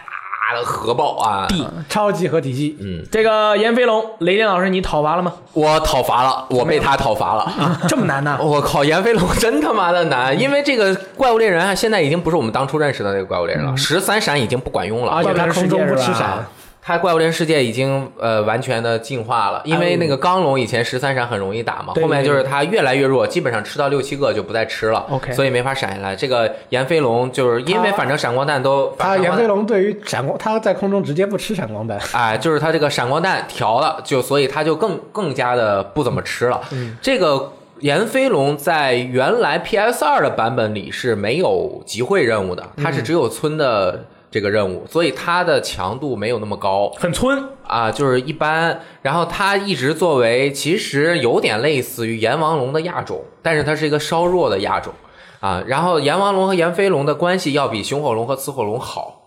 的核爆啊！地超级合体系，嗯这个炎飞龙，雷电老师你讨伐了吗？我讨伐了，我被他讨伐了。啊，这么难呢？我靠，炎飞龙真他妈的难，因为这个怪物猎人啊，现在已经不是我们当初认识的那个怪物猎人了，十三闪已经不管用了，而且他空中不吃闪，它怪物猎人世界已经呃完全的进化了，因为那个钢龙以前十三闪很容易打嘛，后面就是它越来越弱，基本上吃到六七个就不再吃了。OK 所以没法闪下来。这个炎飞龙就是因为反正闪光弹都，它炎飞龙对于闪光，它在空中直接不吃闪光弹。哎，就是它这个闪光弹调了，就所以它就更更加的不怎么吃了。嗯。这个炎飞龙在原来 PS 二的版本里是没有集会任务的，它嗯。是只有村的这个任务，所以它的强度没有那么高。很村，啊，就是一般。然后它一直作为其实有点类似于炎王龙的亚种，但是它是一个稍弱的亚种啊。然后炎王龙和炎飞龙的关系要比雄火龙和雌火龙好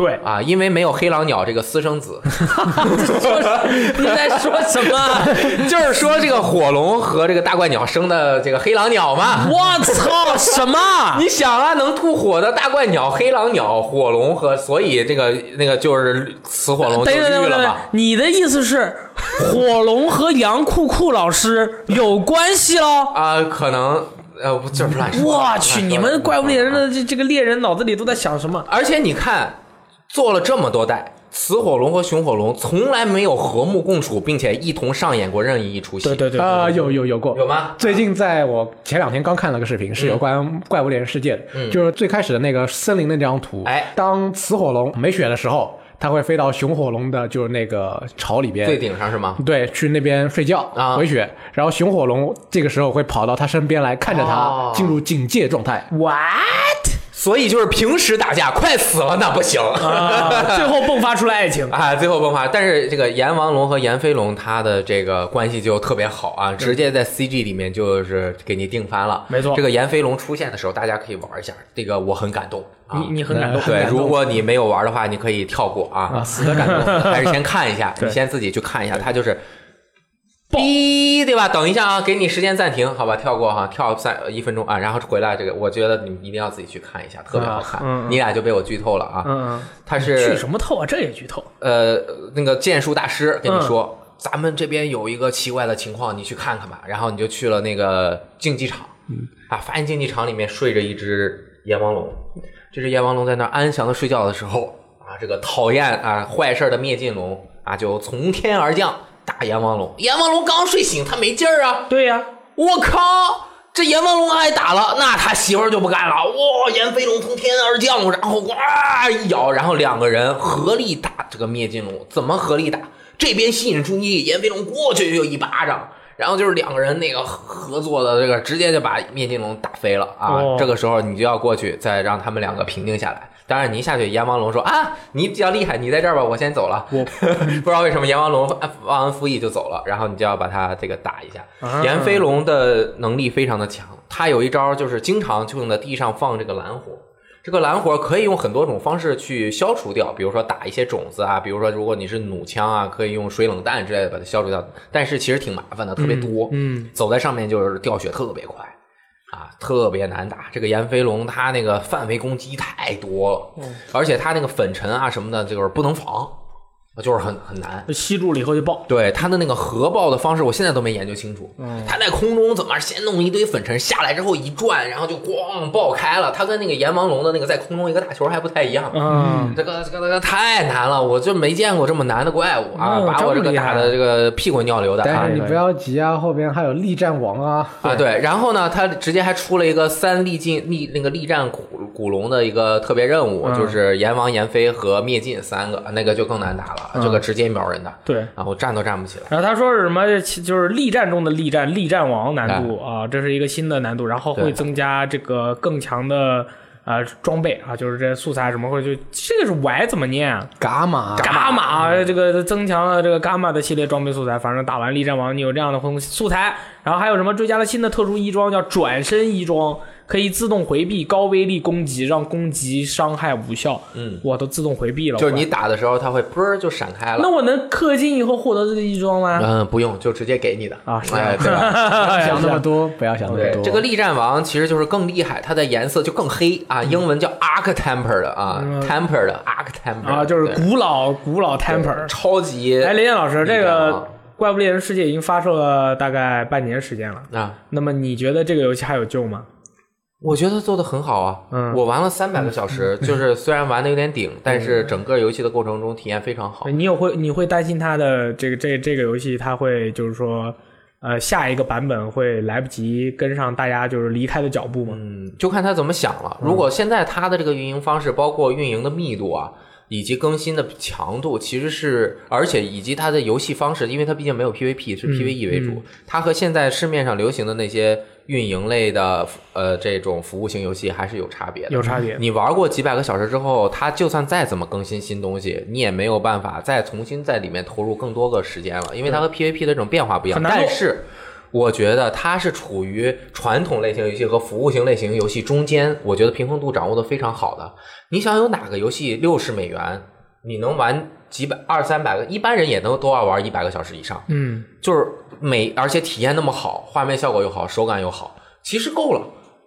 对，啊，因为没有黑狼鸟这个私生子。你在说什么？就是说这个火龙和这个大怪鸟生的这个黑狼鸟嘛。我操，什么？你想啊，能吐火的大怪鸟、黑狼鸟、火龙和，所以这个那个就是雌火龙就绿了嘛。，你的意思是火龙和杨酷酷老师有关系喽？啊、可能呃，不就是乱说。我去，你们怪物猎人。的这这个猎人脑子里都在想什么？而且你看，做了这么多代，雌火龙和雄火龙从来没有和睦共处，并且一同上演过任意一出戏。对对对，啊，有有有过，有吗？最近在我前两天刚看了个视频，是有关怪物猎人世界的，就是最开始的那个森林的那张图。哎当雌火龙没血的时候，它会飞到雄火龙的，就是那个巢里边。最顶上是吗？对，去那边睡觉啊回血，然后熊火龙这个时候会跑到它身边来看着它进入警戒状态。what？所以就是平时打架快死了那不行。啊，最后迸发出来爱情。啊，最后迸发，但是这个炎王龙和炎飞龙，他的这个关系就特别好啊，直接在 CG 里面就是给你定番了。没错这个炎飞龙出现的时候，大家可以玩一下，这个我很感动啊。你你很感动，对，如果你没有玩的话，你可以跳过啊，啊死的感动 还是先看一下，对你先自己去看一下，他就是。哔，对吧？等一下啊，给你时间暂停，好吧，跳过哈，跳三一分钟啊，然后回来。这个我觉得你们一定要自己去看一下，特别好看。嗯嗯你俩就被我剧透了啊！嗯，它剧是什么透啊？这也剧透。呃，那个剑术大师跟你嗯说，咱们这边有一个奇怪的情况，你去看看吧。然后你就去了那个竞技场，嗯啊，发现竞技场里面睡着一只阎王龙，这只阎王龙在那儿安详的睡觉的时候，啊，这个讨厌啊坏事儿的灭尽龙啊，就从天而降打炎王龙。阎王龙刚睡醒，他没劲儿啊，对呀，我靠！这阎王龙挨打了，那他媳妇儿就不干了。哇！阎飞龙从天而降，然后哇一咬，然后两个人合力打这个灭尽龙。怎么合力打？这边吸引注意力，炎飞龙过去就一巴掌，然后就是两个人那个合作的这个，直接就把灭金龙打飞了啊！哦这个时候你就要过去，再让他们两个平静下来。当然，你一下去，阎王龙说啊，你比较厉害，你在这儿吧，我先走了。我 不知道为什么阎王龙忘恩负义就走了，然后你就要把他这个打一下。啊炎飞龙的能力非常的强，他有一招就是经常就用在地上放这个蓝火。这个蓝火可以用很多种方式去消除掉，比如说打一些种子啊，比如说如果你是弩枪啊，可以用水冷弹之类的把它消除掉。但是其实挺麻烦的，特别多，嗯，走在上面就是掉血特别快啊，特别难打。这个炎飞龙它那个范围攻击太多了，嗯而且它那个粉尘啊什么的，就是不能防，就是很很难。吸住了以后就爆。对它的那个核爆的方式，我现在都没研究清楚。嗯它在空中怎么先弄一堆粉尘下来之后一转，然后就咣爆开了。它跟那个阎王龙的那个在空中一个大球还不太一样。嗯，这个这个这个太难了，我就没见过这么难的怪物啊！嗯把我这个打的这个屁滚尿流的啊但！是你不要急啊，后边还有力战王啊。啊，对，然后呢，他直接还出了一个三力尽力那个力战古古龙的一个特别任务，嗯就是阎王、阎飞和灭尽三个，那个就更难打了，嗯这个直接秒人的，对。然后站都站不起来。然后他说是什么？就是力战中的力战，力战王难度啊，这是一个新的难度，然后会增加这个更强的呃装备啊，就是这些素材什么会就这个是 Y 怎么念啊？伽马，伽马这个增强了这个伽马的系列装备素材，反正打完力战王你有这样的东西素材，然后还有什么追加了新的特殊衣装叫转身衣装，可以自动回避高威力攻击，让攻击伤害无效。嗯，我都自动回避了，就是你打的时候，它会啵儿就闪开了。那我能氪金以后获得这个衣装吗？嗯，不用，就直接给你的啊，哎，对吧？想那么多，不要想那么，多。这个力战王其实就是更厉害，它的颜色就更黑啊，英文叫 Arc Temper 的啊，Temper 的 Arc Temper 嗯啊，就是古老古老 temper。超级哎，林燕老师，这个《怪物猎人世界》已经发售了大概半年时间了，啊。那么你觉得这个游戏还有救吗？我觉得做的很好啊，嗯我玩了三百个小时，就是虽然玩的有点顶，但是整个游戏的过程中体验非常好。你有会你会担心它的这个这这个游戏它会就是说，呃，下一个版本会来不及跟上大家就是离开的脚步吗？嗯，就看他怎么想了。如果现在它的这个运营方式，包括运营的密度啊，以及更新的强度，其实是，而且以及它的游戏方式，因为它毕竟没有 PVP，是 PVE 为主，它和现在市面上流行的那些运营类的呃这种服务型游戏还是有差别的。有差别。你玩过几百个小时之后，它就算再怎么更新新东西，你也没有办法再重新在里面投入更多个时间了，因为它和 PVP 的这种变化不一样。但是，我觉得它是处于传统类型游戏和服务型类型游戏中间，我觉得平衡度掌握的非常好的。你想有哪个游戏六十美元，你能玩几百二三百个，一般人也能都要玩一百个小时以上。嗯，就是每，而且体验那么好，画面效果又好，手感又好，其实够了。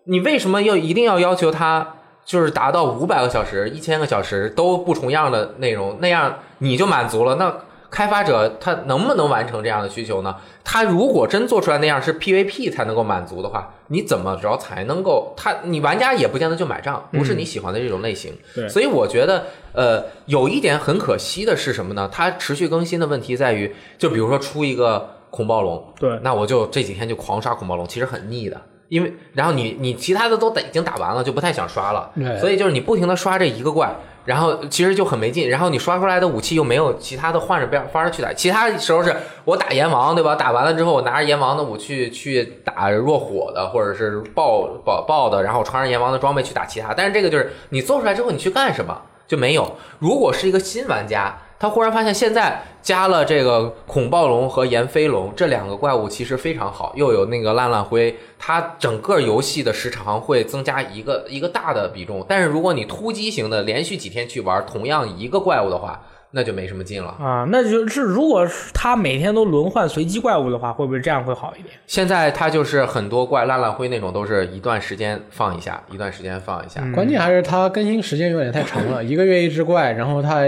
你为什么要一定要要求它就是达到五百个小时、一千个小时都不重样的内容？那样你就满足了？那开发者他能不能完成这样的需求呢？他如果真做出来那样是 PVP 才能够满足的话，你怎么着才能够？他你玩家也不见得就买账，不是你喜欢的这种类型。对所以我觉得，呃，有一点很可惜的是什么呢？它持续更新的问题在于，就比如说出一个恐暴龙，对那我就这几天就狂刷恐暴龙，其实很腻的。因为，然后你你其他的都打已经打完了，就不太想刷了对，所以就是你不停的刷这一个怪，然后其实就很没劲。然后你刷出来的武器又没有其他的换着变法儿去打，其他时候是我打阎王，对吧？打完了之后，我拿着阎王的武器去打弱火的，或者是爆爆爆的，然后穿上阎王的装备去打其他。但是这个就是你做出来之后，你去干什么就没有。如果是一个新玩家，他忽然发现现在加了这个恐暴龙和炎飞龙这两个怪物，其实非常好，又有那个烂烂灰，它整个游戏的时长会增加一个一个大的比重。但是如果你突击型的连续几天去玩同样一个怪物的话，那就没什么劲了。啊，那就是如果是他每天都轮换随机怪物的话，会不会这样会好一点？现在他就是很多怪烂烂灰那种，都是一段时间放一下，一段时间放一下。关键还是它更新时间有点太长了，一个月一只怪，然后它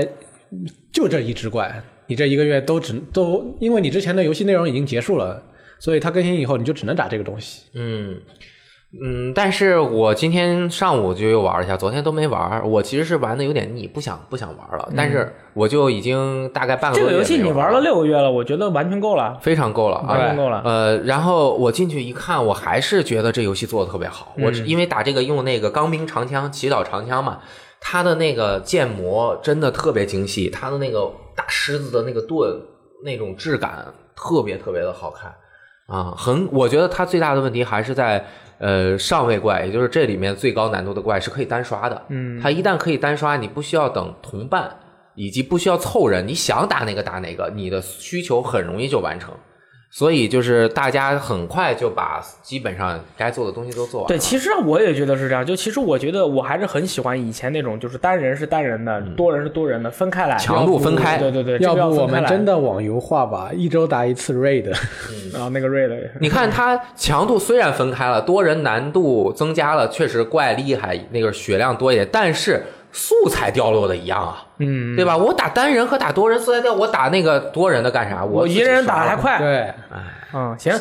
就这一只怪，你这一个月都只都，因为你之前的游戏内容已经结束了，所以它更新以后你就只能打这个东西。嗯嗯，但是我今天上午就又玩了一下，昨天都没玩。我其实是玩的有点腻，不想不想玩了。但是我就已经大概半个月个游戏你玩了六个月了，我觉得完全够了。非常够了啊，完全够了呃，然后我进去一看，我还是觉得这游戏做的特别好。我嗯因为打这个用那个钢兵长枪、祈祷长枪嘛，它的那个建模真的特别精细，它的那个大狮子的那个盾那种质感特别特别的好看。啊，很，我觉得它最大的问题还是在呃上位怪，也就是这里面最高难度的怪是可以单刷的。嗯，它一旦可以单刷，你不需要等同伴，以及不需要凑人，你想打哪个打哪个，你的需求很容易就完成。所以就是大家很快就把基本上该做的东西都做完了。对，其实我也觉得是这样。就其实我觉得我还是很喜欢以前那种，就是单人是单人的，多人是多人的，分开来，强度分开对对对，要这个不我们真的网游化吧，一周打一次 raid。然后那个 raid 你看它强度虽然分开了，多人难度增加了，确实怪厉害，那个血量多一点，但是素材掉落的一样啊，嗯，对吧？我打单人和打多人素材掉，我打那个多人的干啥？我一个人打还快，对，嗯，行。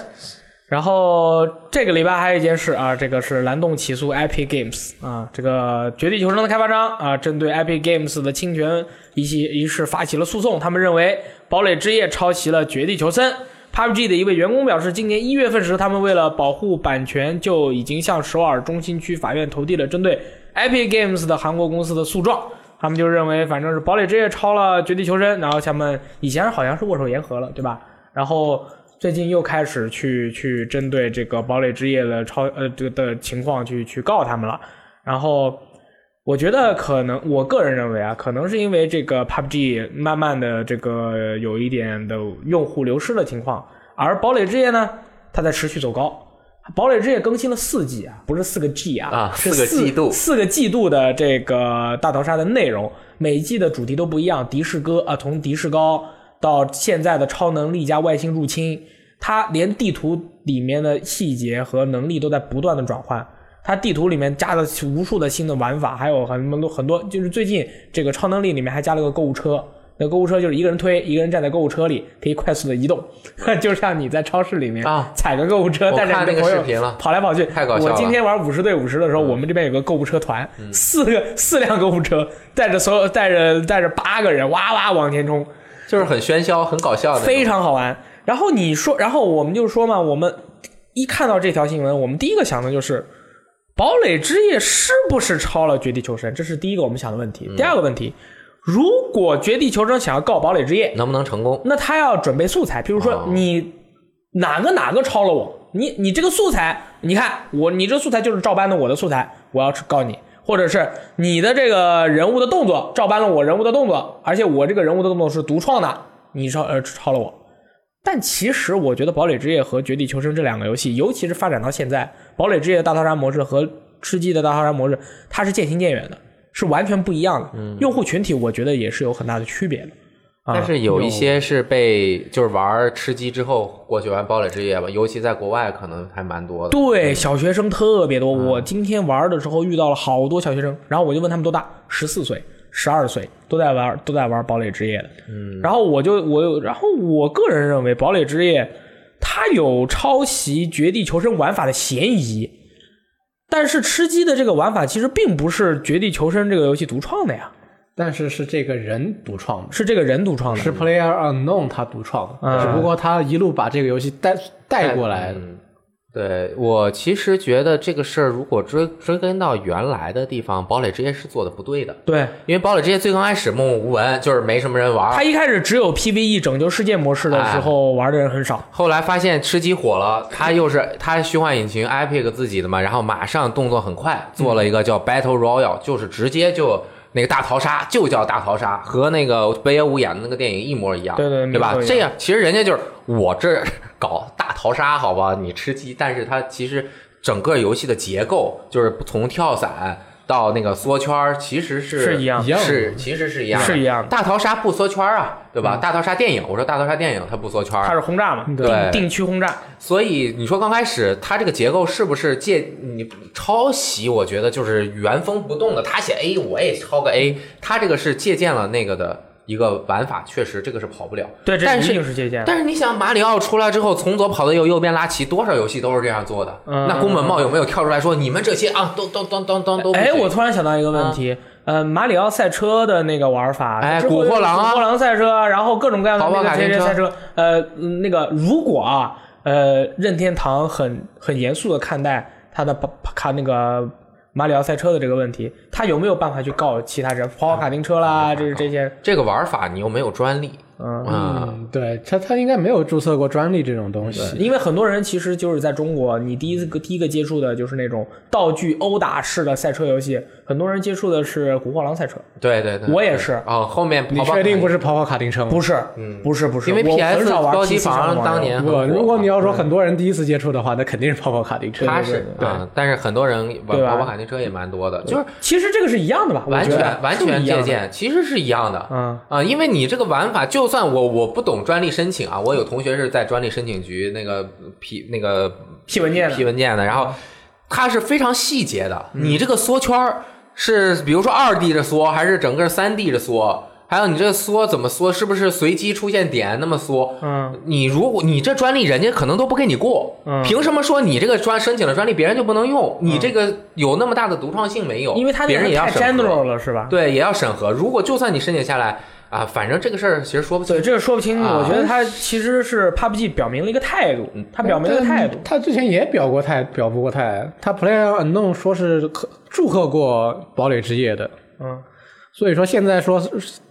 然后这个礼拜还有一件事啊，这个是蓝洞起诉 Epic Games 啊，这个《绝地求生》的开发商啊，针对 Epic Games 的侵权一系一事发起了诉讼。他们认为《堡垒之夜》抄袭了《绝地求生》。PUBG 的一位员工表示，今年一月份时，他们为了保护版权，就已经向首尔中心区法院投递了针对 Epic Games 的韩国公司的诉状。他们就认为，反正是《堡垒之夜》抄了《绝地求生》，然后他们以前好像是握手言和了，对吧？然后最近又开始去去针对这个《堡垒之夜》的超呃这个的情况去去告他们了。然后我觉得可能，我个人认为啊，可能是因为这个 PUBG 慢慢的这个有一点的用户流失的情况，而《堡垒之夜》呢，它在持续走高。堡垒之夜更新了四季啊，不是四个 G 啊，啊是四个季度四个季度的这个大逃杀的内容，每一季的主题都不一样。迪士哥啊，从迪士高到现在的超能力加外星入侵，它连地图里面的细节和能力都在不断的转换。它地图里面加了无数的新的玩法，还有很多很多，就是最近这个超能力里面还加了个购物车。那购物车就是一个人推，一个人站在购物车里，可以快速的移动，就像你在超市里面啊踩个购物车，带着朋友视频了跑来跑去，太搞笑我今天玩五十对五十的时候，我们这边有个购物车团，四个四辆购物车，带着所有带着带着八个人，哇哇往前冲，就是很喧嚣、很搞笑的，非常好玩。然后你说，然后我们就说嘛，我们一看到这条新闻，我们第一个想的就是《堡垒之夜》是不是超了《绝地求生》？这是第一个我们想的问题。嗯第二个问题，如果《绝地求生》想要告《堡垒之夜》，能不能成功？那他要准备素材，比如说哦你哪个哪个抄了我，你你这个素材，你看我你这素材就是照搬的我的素材，我要告你，或者是你的这个人物的动作照搬了我人物的动作，而且我这个人物的动作是独创的，你抄呃抄了我。但其实我觉得《堡垒之夜》和《绝地求生》这两个游戏，尤其是发展到现在，《堡垒之夜》的大逃杀模式和吃鸡的大逃杀模式，它是渐行渐远的，是完全不一样的。用户群体我觉得也是有很大的区别的。啊但是有一些是被就是玩吃鸡之后过去玩堡垒之夜吧，尤其在国外可能还蛮多的。对，小学生特别多。我今天玩的时候遇到了好多小学生，然后我就问他们多大，十四岁、十二岁，都在玩，都在玩堡垒之夜的。嗯，然后我就我，然后我个人认为堡垒之夜它有抄袭绝地求生玩法的嫌疑，但是吃鸡的这个玩法其实并不是绝地求生这个游戏独创的呀，但是是这个人独创的，是这个人独创的。是 Player Unknown 他独创的，嗯只不过他一路把这个游戏带带过来的。嗯对我其实觉得这个事儿，如果追追根到原来的地方，堡垒之夜是做的不对的。对，因为堡垒之夜最刚开始默默无闻，就是没什么人玩。他一开始只有 PVE 拯救世界模式的时候，玩的人很少。后来发现吃鸡火了，他又是他虚幻引擎 Epic 自己的嘛，然后马上动作很快，做了一个叫 Battle Royale，、就是直接就那个大逃杀就叫大逃杀，和那个北野武演的那个电影一模一样，对对对吧这样其实人家就是我这搞大逃杀，好吧，你吃鸡，但是它其实整个游戏的结构就是从跳伞。到那个缩圈儿其实是是一样一样是其实是一样的，是一样的大逃杀不缩圈儿啊，对吧？大逃杀电影，我说大逃杀电影它不缩圈儿，它是轰炸嘛，对定定区轰炸。所以你说刚开始它这个结构是不是借你抄袭？我觉得就是原封不动的，他写 A 我也抄个 A，他这个是借鉴了那个的一个玩法，确实这个是跑不了。对，但是定是借鉴。但是你想，马里奥出来之后，从左跑到右，右边拉齐，多少游戏都是这样做的。嗯那宫本茂有没有跳出来说你们这些啊，都都都都都都不哎，我突然想到一个问题，呃，马里奥赛车的那个玩法，哎古惑狼啊古惑狼赛车，然后各种各样的那个卡丁车赛车，呃，嗯那个如果啊，呃，任天堂很很严肃的看待他的跑卡那个马里奥赛车的这个问题，他有没有办法去告其他人？跑跑卡丁车啦，这这些，这个玩法你又没有专利，嗯，啊、对他他应该没有注册过专利这种东西。因为很多人其实就是在中国，你第一个第一个接触的就是那种道具殴打式的赛车游戏，很多人接触的是《古惑狼赛车》，对对对，我也是哦，后面你确定不是？跑跑卡丁车吗？不是，嗯不是，不是，因为我很 PS 少玩高级房当年不，如果你要说很多人第一次接触的话，那肯定是跑跑卡丁车。他是对啊，但是很多人玩跑跑卡丁车也蛮多的，就是其实这个是一样的吧？完全完全一样的。借鉴，其实是一样的。嗯啊，因为你这个玩法，就算我我不懂专利申请啊，我有同学是在专利申请局那个批那个批文件批文件的，然后它是非常细节的。嗯你这个缩圈儿是比如说二 D 的缩，还是整个三 D 的缩？还有你这个缩怎么缩？是不是随机出现点那么缩？嗯，你如果你这专利，人家可能都不给你过。嗯凭什么说你这个专申请了专利，别人就不能用？你这个有那么大的独创性没有？因为他别人也要太审核 general 了，是吧？对，也要审核。如果就算你申请下来啊，反正这个事儿其实说不清对，。这个说不清。啊我觉得他其实是 PUBG 表明了一个态度，他表明了一个态度。他之前也表过态，表不过态。他 Player Unknown 说是可祝贺过堡垒之夜的，嗯，所以说现在说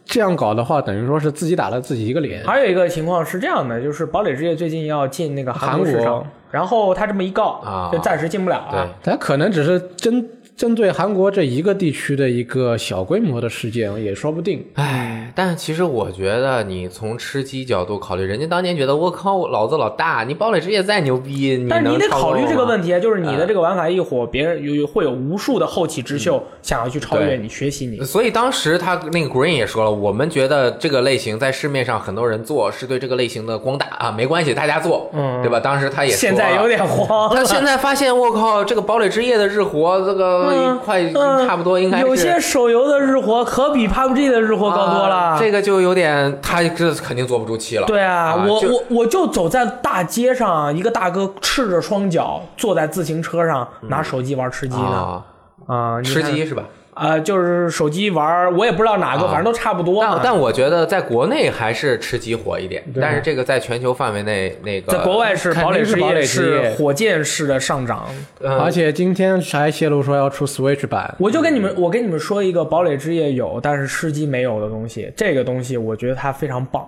这样搞的话，等于说是自己打了自己一个脸。还有一个情况是这样的，就是堡垒之夜最近要进那个韩国市场，然后他这么一告啊就暂时进不了对了。，他可能只是针针对韩国这一个地区的一个小规模的事件，也说不定。唉，但其实我觉得你从吃鸡角度考虑，人家当年觉得我靠，老子老大，你堡垒之夜再牛逼，你但是你得考虑这个问题。就是你的这个玩法一火，别人有有会有无数的后起之秀想要去超越对你、学习你。所以当时他那个 Green 也说了，我们觉得这个类型在市面上很多人做是对这个类型的光大啊，没关系，大家做，嗯对吧？当时他也说现在有点慌了。他现在发现，我靠，这个堡垒之夜的日活，这个嗯快嗯差不多应该是有些手游的日活可比 PUBG 的日活高多了。啊这个就有点，他这肯定坐不住气了。对啊，我我我就走在大街上，一个大哥赤着双脚坐在自行车上，拿手机玩吃鸡呢。啊，啊，吃鸡是吧？啊，就是手机玩，我也不知道哪个，啊反正都差不多嘛。但但我觉得在国内还是吃鸡火一点，但是这个在全球范围内，那个在国外是堡垒是堡垒夜是火箭式的上涨。嗯而且今天还泄露说要出 Switch 版，我就跟你们，我跟你们说一个堡垒之夜有，但是吃鸡没有的东西。这个东西我觉得它非常棒。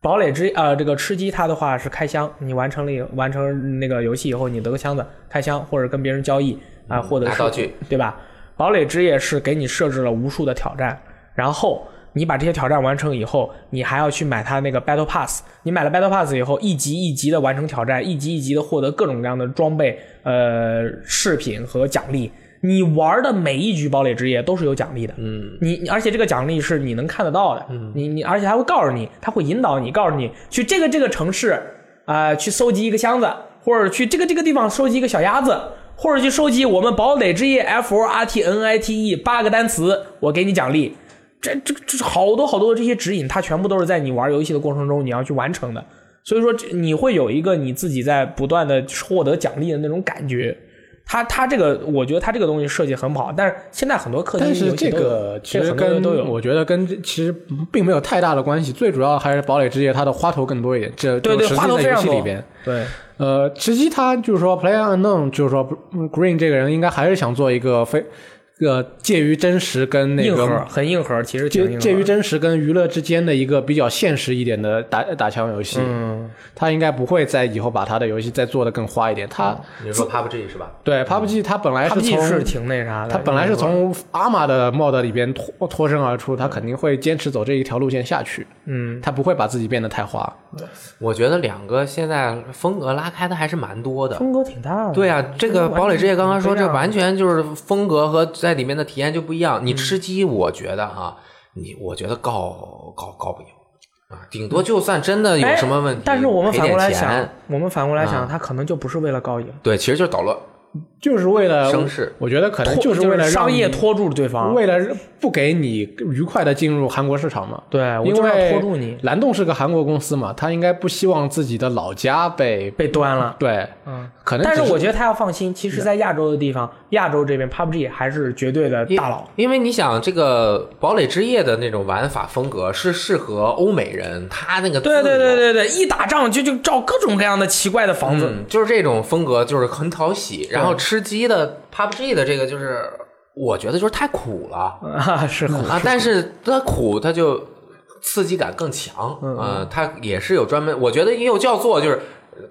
堡垒之呃，这个吃鸡它的话是开箱，你完成了以完成那个游戏以后，你得个箱子开箱或者跟别人交易啊、获得道具，对吧？堡垒之夜是给你设置了无数的挑战，然后你把这些挑战完成以后，你还要去买它那个 Battle Pass。你买了 Battle Pass 以后，一级一级的完成挑战，一级一级的获得各种各样的装备、呃饰品和奖励。你玩的每一局堡垒之夜都是有奖励的，嗯，你你而且这个奖励是你能看得到的，嗯，你你而且还会告诉你，他会引导你，告诉你去这个这个城市啊、去搜集一个箱子，或者去这个这个地方收集一个小鸭子，或者去收集我们堡垒之夜 F O R T N I T E 八个单词，我给你奖励。这这这好多好多的这些指引，它全部都是在你玩游戏的过程中你要去完成的。所以说，你会有一个你自己在不断的获得奖励的那种感觉。它它这个，我觉得它这个东西设计很好，但是现在很多氪金但是这游戏都有个其实跟都有。我觉得跟其实并没有太大的关系，最主要还是堡垒之夜它的花头更多一点，这对对，花头在游非常多戏里边。。对，呃，实际他就是说，Player Unknown 就是说嗯，Green 这个人应该还是想做一个非呃介于真实跟那硬核个很硬核，其实。介介于真实跟娱乐之间的一个比较现实一点的打打枪游戏。嗯，他应该不会在以后把他的游戏再做的更花一点。他你说 PUBG 是吧？对 PUBG 他本来是 PUBG 从是挺那啥的，他本来是从阿玛的 mod 里边脱脱身而出，他肯定会坚持走这一条路线下去。嗯，他不会把自己变得太花。我觉得两个现在风格拉开的还是蛮多的。风格挺大的。对啊，这个堡垒之夜刚刚说，这完全就是风格和在里面的体验就不一样。你吃鸡，我觉得哈，你我觉得告告告不赢啊，顶多就算真的有哎什么问题，但是我们反过来想，我们反过来想，啊他可能就不是为了高赢，对，其实就是捣乱。就是为了我觉得可能就是为了让商业拖住对方。为了不给你愉快的进入韩国市场嘛。对，我就要因为拖住你，蓝洞是个韩国公司嘛，他应该不希望自己的老家被被端了。对，嗯，可能但是我觉得他要放心，其实，在亚洲的地方，亚洲这边 PUBG 还是绝对的大佬。因为你想，这个堡垒之夜的那种玩法风格是适合欧美人，他那个对对对对对，一打仗就就造各种各样的奇怪的房子。嗯，就是这种风格，就是很讨喜。然后吃鸡的 PUBG 的这个，就是我觉得就是太苦了啊，是苦啊，但是它苦，它就刺激感更强，嗯、它也是有专门，我觉得也有叫做就是。呃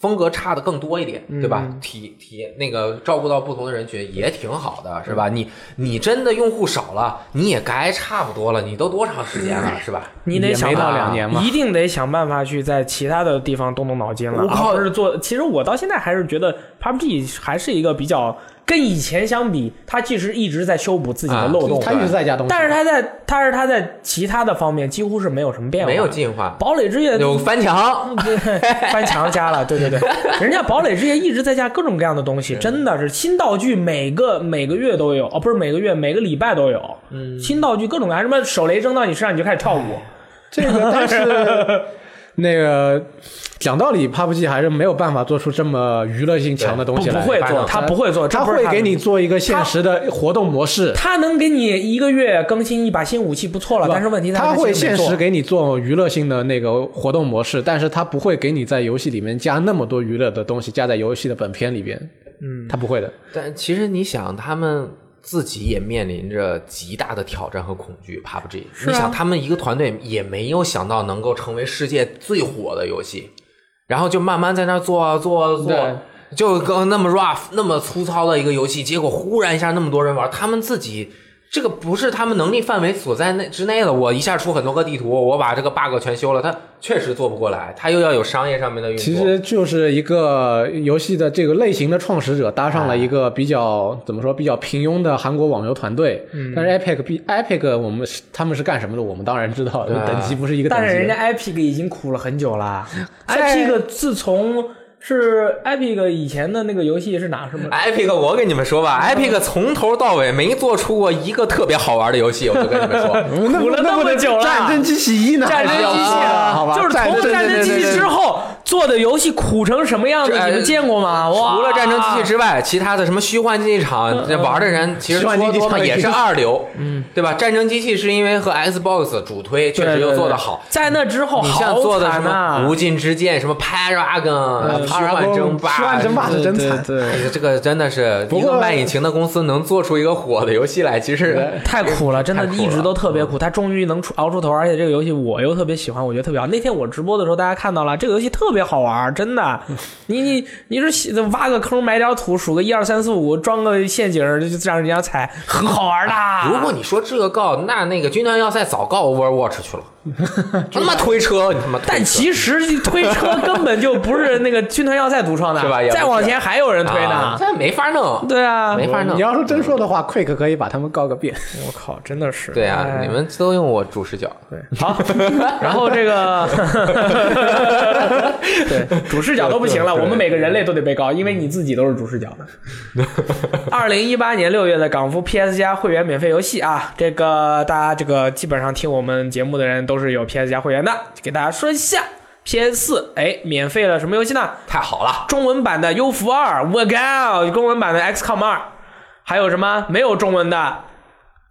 风格差的更多一点，对吧？体体那个照顾到不同的人群也挺好的，是吧？你你真的用户少了，你也该差不多了。你都多长时间了，是吧？你得想到办法两年嘛一定得想办法去在其他的地方动动脑筋了，我靠而不是做。其实我到现在还是觉得 PUBG 还是一个比较跟以前相比，它其实一直在修补自己的啊漏洞，他一直在加东西，但是它在，但是它在其他的方面几乎是没有什么变化，没有。进化，堡垒之夜有翻墙，对，翻墙加了，对对对，人家堡垒之夜一直在加各种各样的东西，真的是新道具，每个每个月都有，哦，不是每个月，每个礼拜都有，嗯，新道具各种各样，什么手雷扔到你身上你就开始跳舞，这个，但是那个讲道理，PUBG 还是没有办法做出这么娱乐性强的东西来。不会做，他不会做，他会给你做一个现实的活动模式，他能给你一个月更新一把新武器不错了，但是问题在他会现现实给你做娱乐性的那个活动模式，但是他不会给你在游戏里面加那么多娱乐的东西加在游戏的本片里边。嗯，他不会的。但其实你想，他们自己也面临着极大的挑战和恐惧。PUBG，、啊你想，他们一个团队也没有想到能够成为世界最火的游戏，然后就慢慢在那儿做啊做啊做，就跟那么 rough、那么粗糙的一个游戏，结果忽然一下那么多人玩，他们自己。这个不是他们能力范围所在内之内的。我一下出很多个地图，我把这个 bug 全修了，他确实做不过来。他又要有商业上面的运作。其实就是一个游戏的这个类型的创始者搭上了一个比较怎么说比较平庸的韩国网游团队，但是 Epic 比 Epic 我们是他们是干什么的，我们当然知道，等级不是一个等级。但是人家 Epic 已经苦了很久了在，Epic 自从是 Epic 以前的那个游戏是哪什么？Epic，我跟你们说吧，Epic 从头到尾没做出过一个特别好玩的游戏，我就跟你们说。苦 了那么久了战争机器一呢？战争机器啊好吧，就是从战争机器之后做的游戏苦成什么样子，你们见过吗？哇！除了战争机器之外，其他的什么虚幻竞技场，这玩的人其实虚幻竞技场说多嘛也是二流，嗯，对吧？战争机器是因为和 Xbox 主推确实又做得好。在那之后，你像做的什么无尽之剑、什么 Paragon、虚幻争霸，虚幻争霸是真惨。对这个真的是一个卖引擎的公司能做出一个火的游戏来，其实太苦了，真的一直都特别苦。他终于能出熬出头，而且这个游戏我又特别喜欢，我觉得特别好。那天我直播的时候，大家看到了，这个游戏特别好玩，真的。你你你是挖个坑埋点土，数个一二三四五，装个陷阱就就让人家踩，很好玩的。如果你说这个告，那那个军团要塞早告 Overwatch 去了，他妈推车，你他妈！但其实推车根本就不是那个军团要塞独创的，是吧再往前还有人推呢。啊这没法弄，对啊，没法弄你。要是真说的话，Quick 可以把他们告个遍。我靠，真的是。对啊，哎你们都用我主视角，对好，然后这个，对主视角都不行了，我们每个人类都得被告，因为你自己都是主视角的。二零一八年六月的港服 PS 加会员免费游戏啊，这个大家这个基本上听我们节目的人都是有 PS 加会员的，给大家说一下，PS 四哎免费了什么游戏呢？太好了。中文版的《幽浮二》，我靠，中文版的《XCOM 二》，还有什么没有中文的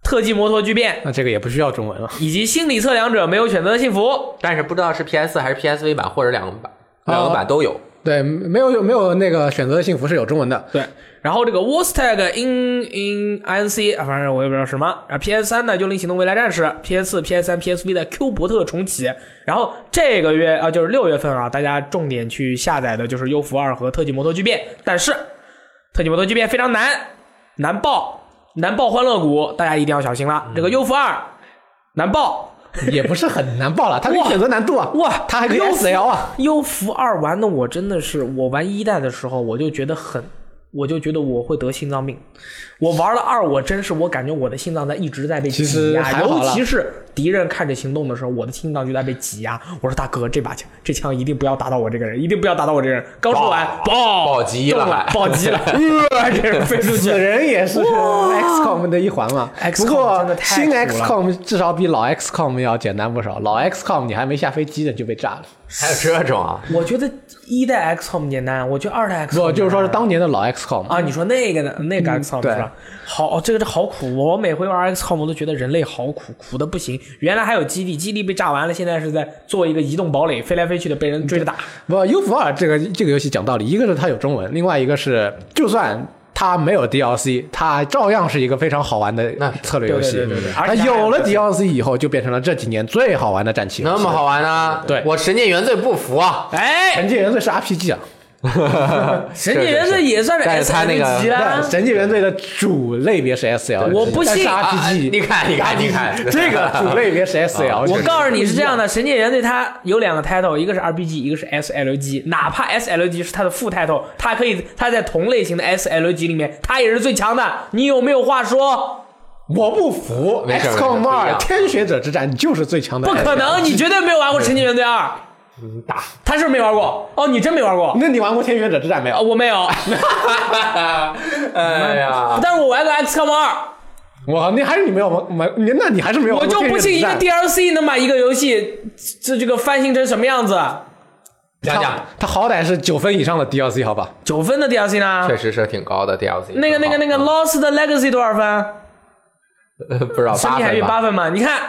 《特技摩托巨变》，那这个也不需要中文了。以及心理测量者没有选择的幸福。但是不知道是 PS 还是 PSV 版，或者两个版，两个版都有。对，没有没有那个选择的幸福是有中文的。对，然后这个 w a s t a g in in INC，啊反正我也不知道什么。啊，PS 三的《幽灵行动：未来战士》，PS 四、PS 三、PSV 的 Q 伯特重启。然后这个月啊，就是六月份啊，大家重点去下载的就是《幽浮二》和《特技摩托巨变》，但是《特技摩托巨变》非常难，难爆，难爆欢乐谷，大家一定要小心了。这个《幽浮二》难爆。也不是很难爆了，它可以选择难度啊，哇，它还可以优服 SL 啊。优服二玩的我真的是，我玩一代的时候我就觉得很，我就觉得我会得心脏病。我玩了二，我真是我感觉我的心脏在一直在被其挤压，尤其是敌人看着行动的时候，我的心脏就在被挤压。我说大哥，这把枪，这枪一定不要打到我这个人，一定不要打到我这个人。刚说完，爆暴击了暴击了，呃，这人飞出去 死。人也是 XCOM 的一环嘛。XCOM 不过真的太新 XCOM 至少比老 XCOM 要简单不少。老 XCOM 你还没下飞机呢就被炸了。还有这种啊？我觉得一代 XCOM 简单，我觉得二代 XCOM 不，就是说是当年的老 XCOM 啊，你说那个呢？那个 XCOM 是吧？好，这个这好苦。我每回玩 XCOM 我都觉得人类好苦，苦的不行。原来还有基地，基地被炸完了，现在是在做一个移动堡垒，飞来飞去的，被人追着打。不，优福尔这个这个游戏讲道理，一个是它有中文，另外一个是就算它没有 DLC，它照样是一个非常好玩的策略游戏。对对对对它有了 DLC 以后，就变成了这几年最好玩的战棋。那么好玩呢？对我神界原罪不服啊！哎，神界原罪是 RPG 啊，神界原罪也算是但是它那个 SLG 啊对，神界原罪的主类别是 SL，我不信但是啊 RPG，你看，你看，你看，这个主类别是 SL。我告诉你是这样的，《神界原罪》它有两个 title，一个是 RPG，一个是 SLG。哪怕 SLG 是它的副 title，它可以它在同类型的 SLG 里面，它也是最强的。你有没有话说？我不服，XCOM 二天选者之战就是最强的。不可能，你绝对没有玩过《神界原罪二》。打。他是不是没玩过？哦，你真没玩过？那你玩过天选者之战没啊，有？我没有，哎呀，但是我玩过 XCOM 二。我那还是你没有玩玩，你那你还是没有我就不信一个 DLC 能把一个游戏这这个翻新成什么样子。讲讲，它好歹是九分以上的 DLC 好吧？九分的 DLC 呢确？实是挺高的 DLC。那个那个那个 Lost Legacy 多少分？呃 不知道神秘海域八分吧？八分嘛？你看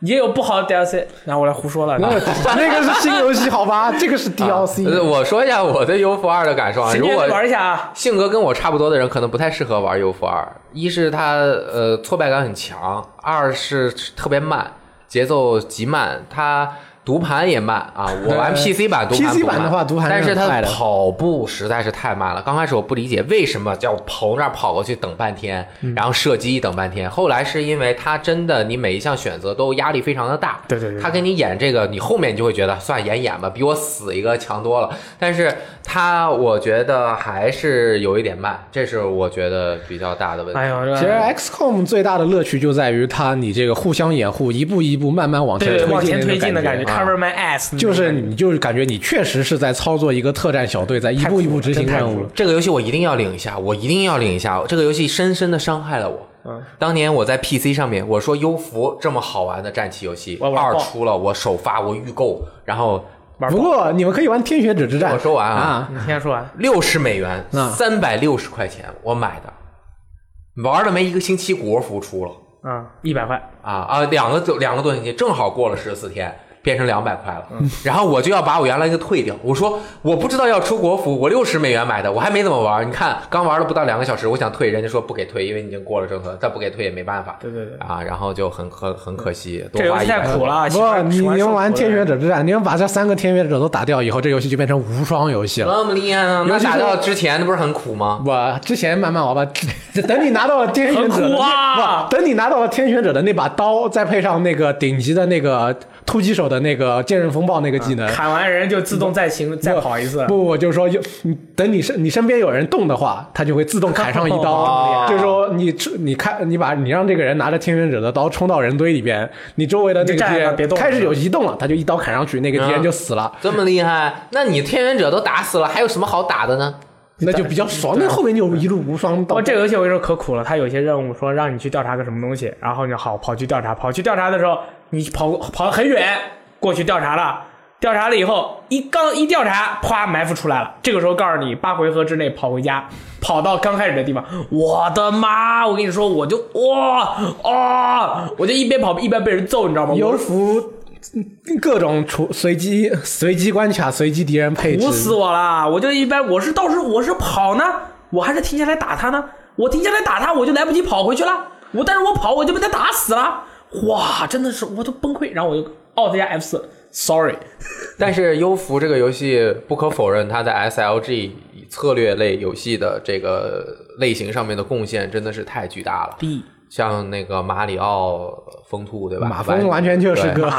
也有不好的 DLC。那我来胡说了。那 那个是新游戏好吧？这个是 DLC。啊我说一下我对 U 服二的感受啊，如果玩一下啊。性格跟我差不多的人，可能不太适合玩 U 服二。一是它呃挫败感很强，二是特别慢，节奏极慢，它读盘也慢啊。我玩 PC 版读盘 PC 不慢版的话读盘是但是它跑步实在是太慢了。刚开始我不理解为什么叫跑那儿跑过去等半天，嗯然后射击等半天。后来是因为它真的你每一项选择都压力非常的大，对对对他给你演这个，你后面你就会觉得算演演吧，比我死一个强多了。但是它我觉得还是有一点慢，这是我觉得比较大的问题。哎呦，其实 XCOM 最大的乐趣就在于它你这个互相掩护，一步一步慢慢往前推进前推进的感感觉啊，Cover my ass，就是你就是感觉你确实是在操作一个特战小队，在一步一步执行任务太酷了。这个游戏我一定要领一下，我一定要领一下。这个游戏深深的伤害了我。嗯，当年我在 PC 上面，我说优服这么好玩的战棋游戏，我二出了，我首发，我预购，然后不过你们可以玩天选者之战。我说完啊啊，你先说完。六十美元，啊三百六十块钱我买的，玩了没一个星期，国服出了。啊，一百块，啊啊，两个多两个多星期，正好过了十四天，变成两百块了。然后我就要把我原来那个退掉。我说我不知道要出国服，我六十美元买的，我还没怎么玩。你看刚玩了不到两个小时，我想退，人家说不给退，因为你已经过了政策，再不给退也没办法。对对对啊，然后就很很很可惜，多这游戏花一太苦了。不，你你们玩天选者之战，你们把这三个天选者都打掉以后，这游戏就变成无双游戏了。那么厉害呢？那打到之前那不是很苦吗？我之前慢慢玩吧，等你拿到了天选者不，等你拿到了天选者的那把刀，再配上那个顶级的那个突击手的那个剑刃风暴那个技能，砍完人就自动再行再跑一次。不，我就是说，有你等你身你身边有人动的话，他就会自动砍上一刀。哦就是说你你看你把你让这个人拿着天选者的刀冲到人堆里边，你周围的那你就个敌站着别动人开始有移动了，他就一刀砍上去，那个敌人嗯就死了，这么厉害？那你天元者都打死了，还有什么好打的呢？那就比较爽。那后面就一路无双到这个游戏我跟你说可苦了，它有些任务说让你去调查个什么东西，然后你好跑去调查，跑去调查的时候，你跑跑很远过去调查了，调查了以后一刚一调查，啪埋伏出来了。这个时候告诉你八回合之内跑回家，跑到刚开始的地方。我的妈！我跟你说，我就哇啊！我就一边跑一边被人揍，你知道吗？游我服各种处随机随机关卡、随机敌人配置苦，死我了！我就一般我是到时候我是跑呢，我还是停下来打他呢？我停下来打他，我就来不及跑回去了。我但是我跑我就被他打死了。哇，真的是我都崩溃。然后我就 Alt 加 F 四，Sorry。但是优服这个游戏不可否认，它在 SLG 策略类游戏的这个类型上面的贡献真的是太巨大了。像那个马里奥风兔，对吧？马蜂完全就是个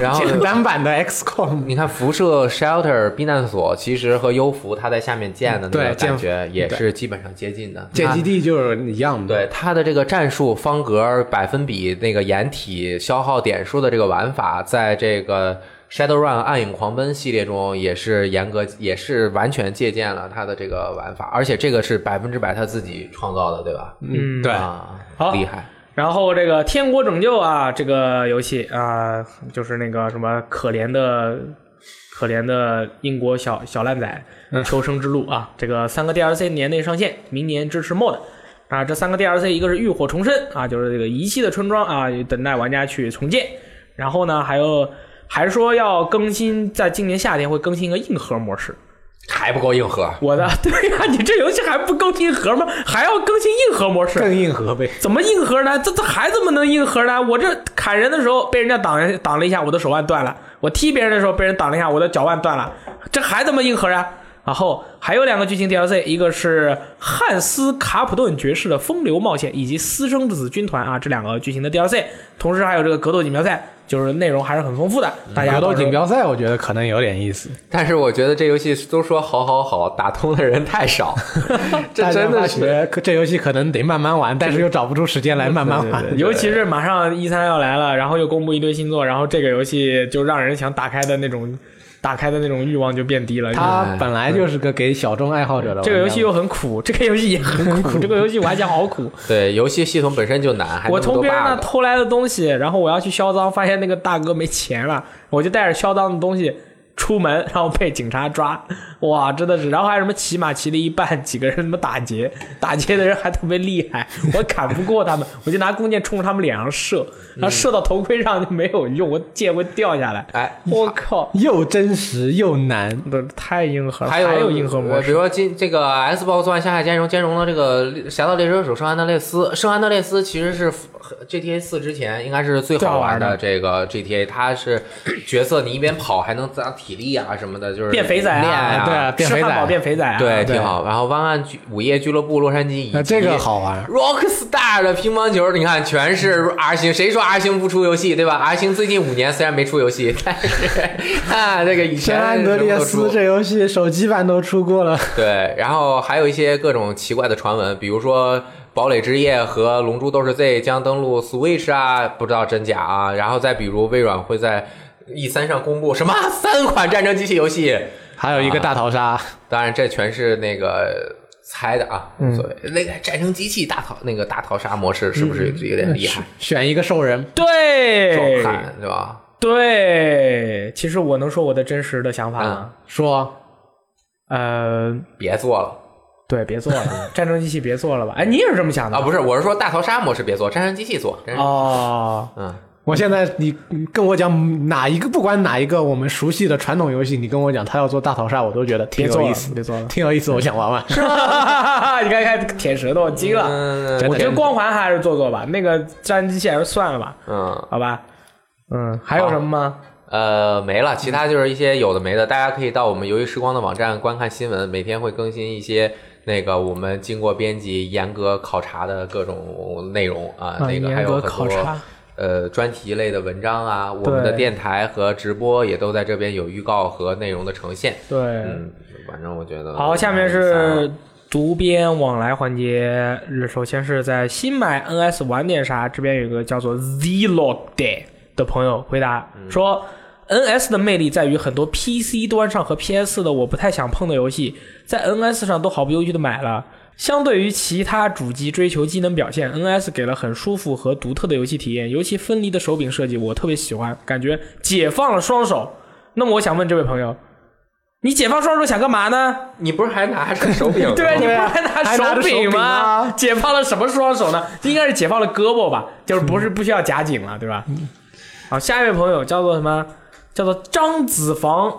然后简单版的 XCOM。你看辐射 Shelter 避难所，其实和优服它在下面建的那个感觉也是基本上接近的。建基地就是一样的，对它的这个战术方格、百分比、那个掩体、消耗点数的这个玩法，在这个 Shadowrun 暗影狂奔系列中也是严格，也是完全借鉴了他的这个玩法，而且这个是百分之百他自己创造的，对吧？嗯，对。啊，好厉害。然后这个《天国拯救》啊，这个游戏啊，就是那个什么可怜的、可怜的英国小小烂仔求生之路啊，这个三个 DLC 年内上线，明年支持 mod。啊，这三个 DLC 一个是浴火重生啊，就是这个遗弃的村庄啊，等待玩家去重建。然后呢，还有还说要更新，在今年夏天会更新一个硬核模式。还不够硬核。我的 对呀、你这游戏还不够硬核吗？还要更新硬核模式？更硬核呗。怎么硬核呢？这这还怎么能硬核呢？我这砍人的时候被人家挡挡了一下，我的手腕断了；我踢别人的时候被人挡了一下，我的脚腕断了。这还怎么硬核啊？然后还有两个剧情 DLC，一个是汉斯卡普顿爵士的风流冒险，以及私生子军团啊这两个剧情的 DLC，同时还有这个格斗锦标赛，就是内容还是很丰富的。大家格斗到锦标赛，我觉得可能有点意思。但是我觉得这游戏都说好好好，打通的人太少，这真的是。这游戏可能得慢慢玩，但是又找不出时间来慢慢玩。尤其是马上一三要来了，然后又公布一堆新作，然后这个游戏就让人想打开的那种打开的那种欲望就变低了。它本来就是个给小众爱好者的。这个游戏又很苦，这个游戏也很苦，这个游戏玩起来好苦。对，游戏系统本身就难，还我从别人那。偷来的东西，然后我要去销赃，发现那个大哥没钱了，我就带着销赃的东西出门，然后被警察抓，哇，真的是，然后还有什么骑马骑了一半，几个人什么打劫，打劫的人还特别厉害，我砍不过他们，我就拿弓箭冲着他们脸上射，然后射到头盔上就没有用，我箭会掉下来，哎，我靠，又真实又难。都太硬核了，还有还硬核模式，呃比如说今这个 Xbox One 下海兼容兼容了这个《侠盗猎车手圣安德烈斯》，圣安德烈斯其实是 GTA 四之前应该是最好玩的这个 GTA，它是角色你一边跑还能增强体力啊什么的，就是变肥仔啊，对啊变肥仔变肥仔啊，对，挺好。然后湾岸俱午夜俱乐部洛杉矶这个好玩，Rockstar 的乒乓球，你看全是 R 星，谁说 R 星不出游戏，对吧？R 星最近五年虽然没出游戏，但是啊，这个以前安德烈斯这游戏手机版都出过了，对，然后还有一些各种奇怪的传闻，比如说《堡垒之夜》和《龙珠斗士 Z》将登陆 Switch 啊，不知道真假啊。然后再比如微软会在 E 三上公布什么三款战争机器游戏，还有一个大逃杀，当然这全是那个猜的啊，无所谓。那个战争机器大逃那个大逃杀模式是不是有点厉害？选一个兽人。对，壮汉对吧？对，其实我能说我的真实的想法吗？说呃，别做了对，别做了，战争机器别做了吧？哎，你也是这么想的啊！不是，我是说大逃杀模式别做，战争机器做。哦，嗯，我现在你你跟我讲哪一个，不管哪一个我们熟悉的传统游戏，你跟我讲他要做大逃杀，我都觉得挺有意思，别做了挺有意思，我想玩玩。你看看舔舌头惊了。嗯我觉得光环还是做做吧，那个战争机器还是算了吧，嗯。好吧？嗯，还有什么吗？呃，没了，其他就是一些有的没的，大家可以到我们游戏时光的网站观看新闻，每天会更新一些那个我们经过编辑、严格考察的各种内容啊，那个还有很多。呃专题类的文章啊，我们的电台和直播也都在这边有预告和内容的呈现。对，嗯，反正我觉得好，下面是读编往来环节。首先是在新买 NS 玩点啥？这边有一个叫做 Zlog Day 的朋友回答说。NS 的魅力在于很多 PC 端上和 PS 的我不太想碰的游戏，在 NS 上都毫不犹豫的买了。相对于其他主机追求机能表现，NS 给了很舒服和独特的游戏体验，尤其分离的手柄设计我特别喜欢，感觉解放了双手。那么我想问这位朋友，你解放双手想干嘛呢？你不是还拿着手柄吗？对，你不是还还拿手柄柄吗？啊解放了什么双手呢？应该是解放了胳膊吧，就是不是 不需要夹紧了，对吧？好，下一位朋友叫做什么？叫做张子房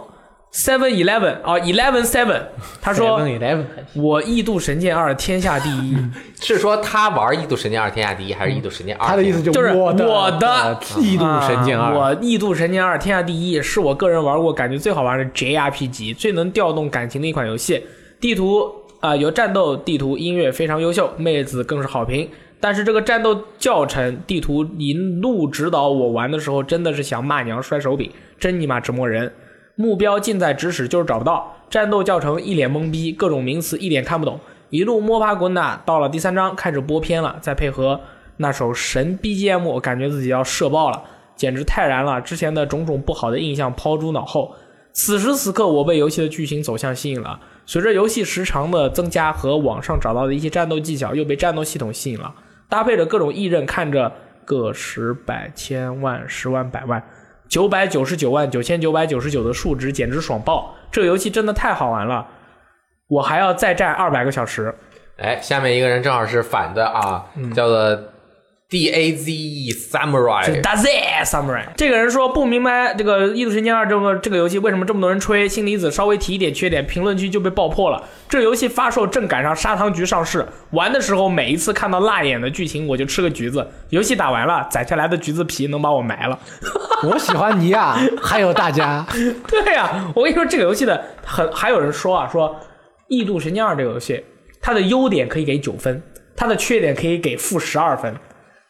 Seven Eleven 啊，Eleven Seven，他说 Eleven 我《异度神剑二》天下第一，是说他玩《异度神剑二》天下第一，还是《异度神剑二》？他的意思就就是我的我的异度神剑二，啊我《异度神剑二》天下第一，是我个人玩过感觉最好玩的 JRPG，最能调动感情的一款游戏。地图啊、有战斗地图，音乐非常优秀，妹子更是好评。但是这个战斗教程地图一路指导我玩的时候，真的是想骂娘摔手柄，真尼玛折磨人。目标近在咫尺，就是找不到。战斗教程一脸懵逼，各种名词一点看不懂，一路摸爬滚打，到了第三章开始播片了，再配合那首神 BGM，我感觉自己要射爆了，简直太燃了！之前的种种不好的印象抛诸脑后。此时此刻，我被游戏的剧情走向吸引了。随着游戏时长的增加和网上找到的一些战斗技巧，又被战斗系统吸引了。搭配着各种异刃，看着个十百千万十万百万九百九十九万九千九百九十九的数值，简直爽爆！这个游戏真的太好玩了，我还要再战二百个小时。哎，下面一个人正好是反的啊，嗯叫做 D A Z E Samurai，Does it Samurai？这个人说不明白这个《异度神剑二》这个这个游戏为什么这么多人吹，氢离子稍微提一点缺点，评论区就被爆破了。这游戏发售正赶上砂糖橘上市，玩的时候每一次看到辣眼的剧情，我就吃个橘子。游戏打完了，攒下来的橘子皮能把我埋了。我喜欢你呀，还有大家。对呀、我跟你说，这个游戏的很还有人说啊，说《异度神剑二》这个游戏，它的优点可以给九分，它的缺点可以给负十二分。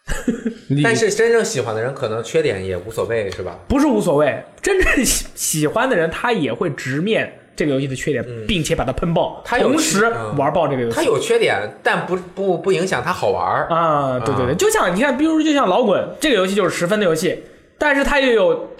你但是真正喜欢的人可能缺点也无所谓，是吧？不是无所谓，真正喜喜欢的人，他也会直面这个游戏的缺点，并且把它喷爆，他同时嗯玩爆这个游戏。他有缺点，但不不不影响他好玩儿。啊，对对对，啊就像你看，比如就像老滚这个游戏就是十分的游戏，但是它也有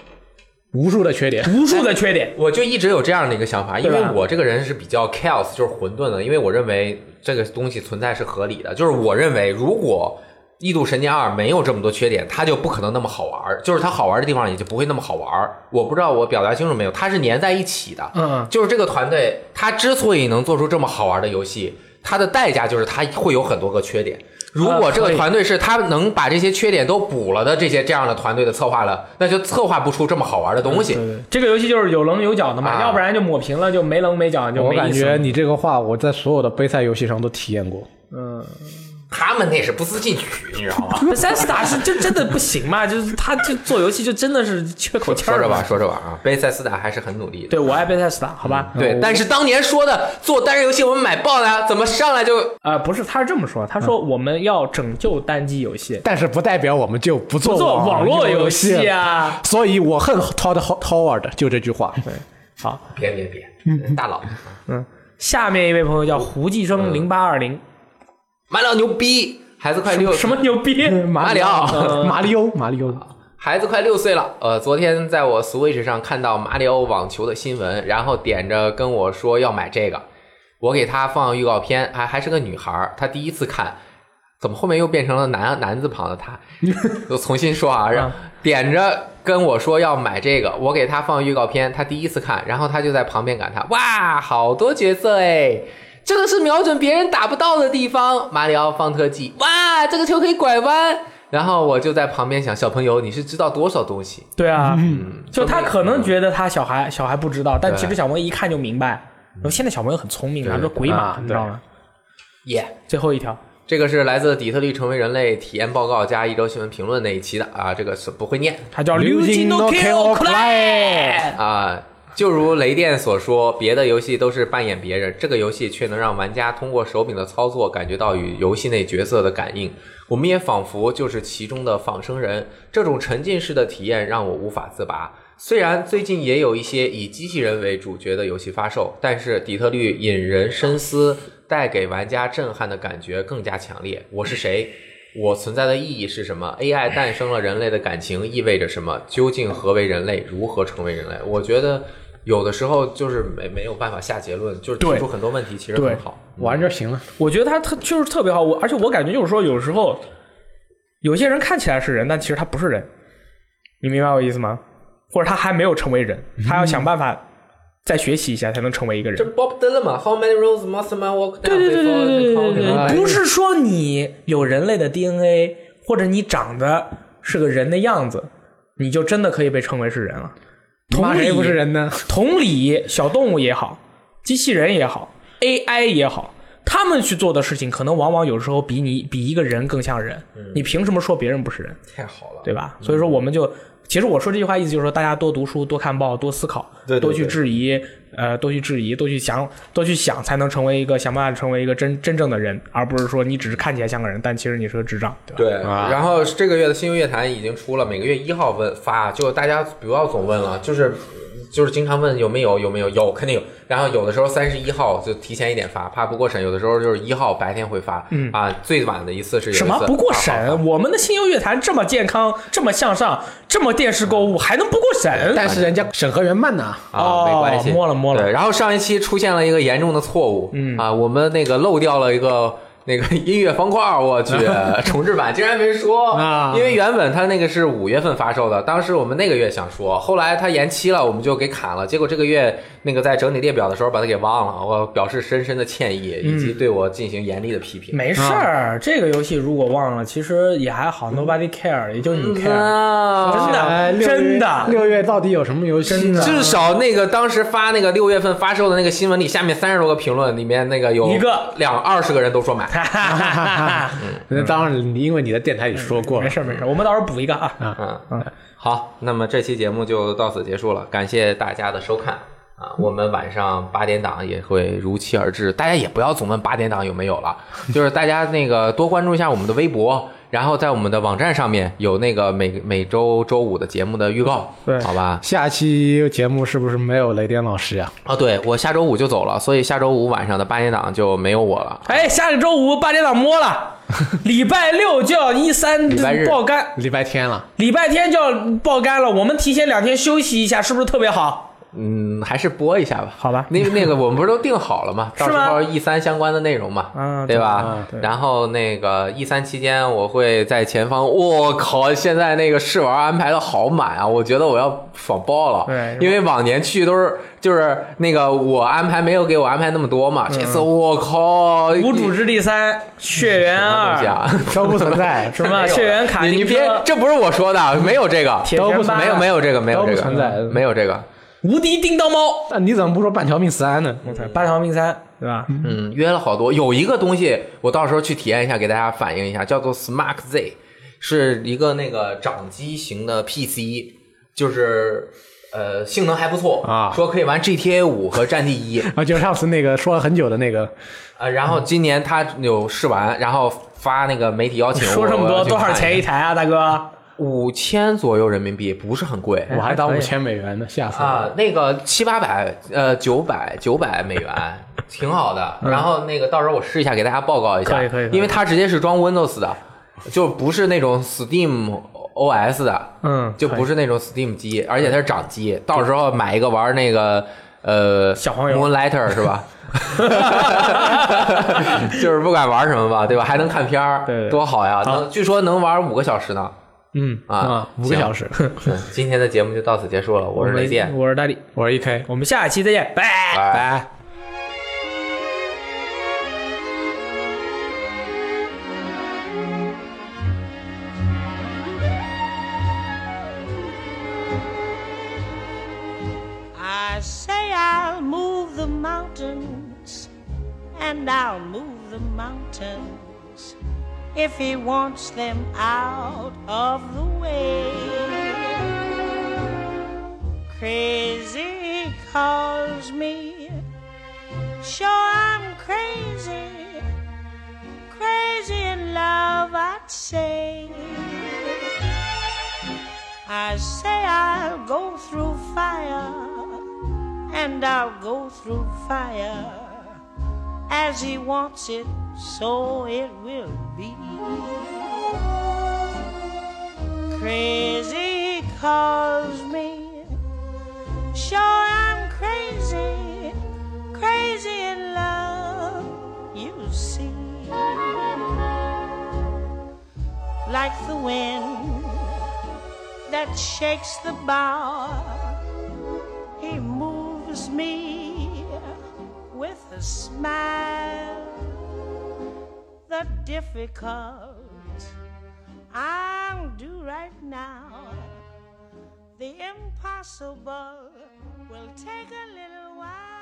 无数的缺点。无数的缺点。我就一直有这样的一个想法，因为我这个人是比较 chaos，就是混沌的，因为我认为这个东西存在是合理的。就是我认为，如果《异度神剑二》没有这么多缺点，它就不可能那么好玩儿，就是它好玩的地方也就不会那么好玩儿。我不知道我表达清楚没有，它是粘在一起的。嗯，就是这个团队，它之所以能做出这么好玩的游戏，它的代价就是它会有很多个缺点。如果这个团队是他能把这些缺点都补了的这些这样的团队的策划了，那就策划不出这么好玩的东西。对对，这个游戏就是有棱有角的嘛，啊要不然就抹平了，就没棱没角，就我没意思了。感觉你这个话，我在所有的杯赛游戏上都体验过。嗯，他们那是不思进取，你知道吗？塞斯达是就真的不行嘛？就是他就做游戏就真的是缺口气儿说着吧，。说着吧啊，贝塞斯达还是很努力的。对，我爱贝塞斯达，好吧？对，但是当年说的做单人游戏我们买爆了，怎么上来就啊，不是，他是这么说，他说我们要拯救单机游戏，但是不代表我们就不做不做网络游戏戏。啊。所以我恨 Todd Howard，就这句话。对好，别别别，大佬，嗯下面一位朋友叫胡继生零八二零，马里奥牛逼，孩子快六什么牛逼？马里奥嗯马里欧，马里欧，孩子快六岁了，呃，昨天在我 Switch 上看到马里奥网球的新闻，然后点着跟我说要买这个，我给他放预告片，还还是个女孩儿，她第一次看，怎么后面又变成了男男字旁的他？我重新说啊，让点着跟我说要买这个，我给他放预告片，他第一次看，然后他就在旁边感叹：哇，好多角色哎！这个是瞄准别人打不到的地方，马里奥放特技，哇，这个球可以拐弯。然后我就在旁边想，小朋友，你是知道多少东西？对啊，嗯，就他可能觉得他小孩小孩不知道，但其实小朋友一看就明白。然后现在小朋友很聪明啊，对这鬼马啊你知道吗？耶、最后一条，这个是来自底特律成为人类体验报告加一周新闻评论那一期的啊，这个是不会念它叫流金金 no kill play。啊。就如雷电所说，别的游戏都是扮演别人，这个游戏却能让玩家通过手柄的操作感觉到与游戏内角色的感应。我们也仿佛就是其中的仿生人，这种沉浸式的体验让我无法自拔。虽然最近也有一些以机器人为主角的游戏发售，但是底特律引人深思，带给玩家震撼的感觉更加强烈。我是谁？我存在的意义是什么？AI 诞生了人类的感情意味着什么？究竟何为人类？如何成为人类？我觉得有的时候就是没没有办法下结论，就是提出很多问题，其实很好。玩就行了，我觉得他特就是特别好，我而且我感觉就是说，有时候有些人看起来是人，但其实他不是人，你明白我意思吗？或者他还没有成为人，他要想办法再学习一下，才能成为一个人。这 Bob Dylan 嘛，How many roads must man walk down before he c a 不是说你有人类的 DNA，或者你长得是个人的样子，你就真的可以被称为是人了。同理不是人呢？同理，小动物也好，机器人也好，AI 也好，他们去做的事情，可能往往有时候比你比一个人更像人。嗯你凭什么说别人不是人，太好了，对吧？所以说，我们就其实我说这句话意思就是说，大家多读书、多看报、多思考，对对多去质疑，呃，多去质疑，多去想，多去想，才能成为一个想办法成为一个真真正的人，而不是说你只是看起来像个人，但其实你是个智障，对吧？对，啊然后这个月的新游乐坛已经出了，每个月一号问发，就大家不要总问了，就是就是经常问有没有有没有有肯定有，然后有的时候三十一号就提前一点发，怕不过审，有的时候就是一号白天会发，嗯。啊，最晚的一次是有一次。什么不过2号发审？我们的新游乐坛这么健康，这么向上，这么电视购物，还能不过审？但是人家审核员慢呐。啊，哦没关系，摸了摸了。对，然后上一期出现了一个严重的错误，嗯。啊，我们那个漏掉了一个那个音乐方块儿，我去，重置版竟然没说啊因为原本它那个是五月份发售的，当时我们那个月想说，后来它延期了，我们就给砍了。结果这个月那个在整理列表的时候把它给忘了，我表示深深的歉意，以及对我进行严厉的批评。没事儿，这个游戏如果忘了，其实也还好，nobody care，也就你 care。啊真的真的六月到底有什么游戏呢？至少那个当时发那个六月份发售的那个新闻里，下面三十多个评论里面那个有一个两二十个人都说买。那当然，你因为你在电台里说过了。没事儿没事儿，我们到时候补一个啊。嗯嗯，好，那么这期节目就到此结束了，感谢大家的收看啊！我们晚上八点档也会如期而至，大家也不要总问八点档有没有了，就是大家那个多关注一下我们的微博，然后在我们的网站上面有那个每每周周五的节目的预告，对好吧？下期节目是不是没有雷电老师呀？啊，对我下周五就走了，所以下周五晚上的八点档就没有我了。哎，下个周五八点档摸了，礼拜六就要一三礼拜日爆肝，礼拜天了，礼拜天就要爆肝了。我们提前两天休息一下，是不是特别好？嗯，还是播一下吧。好吧那那个我们不是都定好了吗？到时候 E 三相关的内容嘛，啊对吧？然后那个 E 三期间，我会在前方。我靠，现在那个试玩安排的好满啊！我觉得我要爽爆了。对因为往年去都是就是那个我安排没有给我安排那么多嘛，这次我靠，无主之地三、血缘二、啊？都不存在，什么血缘卡丁你你别、，这不是我说的，没有这个，铁拳八没有没有这个，没有这个，存在没有这个。无敌叮当猫。那你怎么不说半条命三呢？我操，半条命三，对吧？嗯，约了好多，有一个东西我到时候去体验一下，给大家反映一下，叫做 Smart Z，是一个那个掌机型的 PC，就是呃性能还不错啊说可以玩 GTA 五和战地一啊，就上次那个说了很久的那个，啊，然后今年他有试玩，然后发那个媒体邀请，说这么多，多少钱一台？台啊，大哥？五千左右人民币，不是很贵。我还当五千美元呢，吓死啊！，那个七八百，呃，九百九百美元，挺好的。然后那个到时候我试一下，给大家报告一下，可以可以因为它直接是装 Windows 的，就不是那种 Steam OS 的，嗯，就不是那种 Steam 机，而且它是掌机。到时候买一个玩那个呃小黄油 Moonlighter 是吧？就是不管玩什么吧，对吧？还能看片儿，对对多好呀！能据说能玩五个小时呢。嗯，啊啊，五个小时。嗯今天的节目就到此结束了，我是雷电，我是大力，我是 E K，我们下期再见，拜。拜。拜。I say I'll move the mountains, and I'll move the mountains if he wants them out of the way. Crazy calls me, sure I'm crazy, crazy in love, I'd say. I say I'll go through fire, and I'll go through fire. As he wants it, so it will be. Crazy calls me, sure I'm crazy, crazy in love, you see. Like the wind that shakes the bough. He moves me with a smile. The difficult I'll do right now. The impossible will take a little while.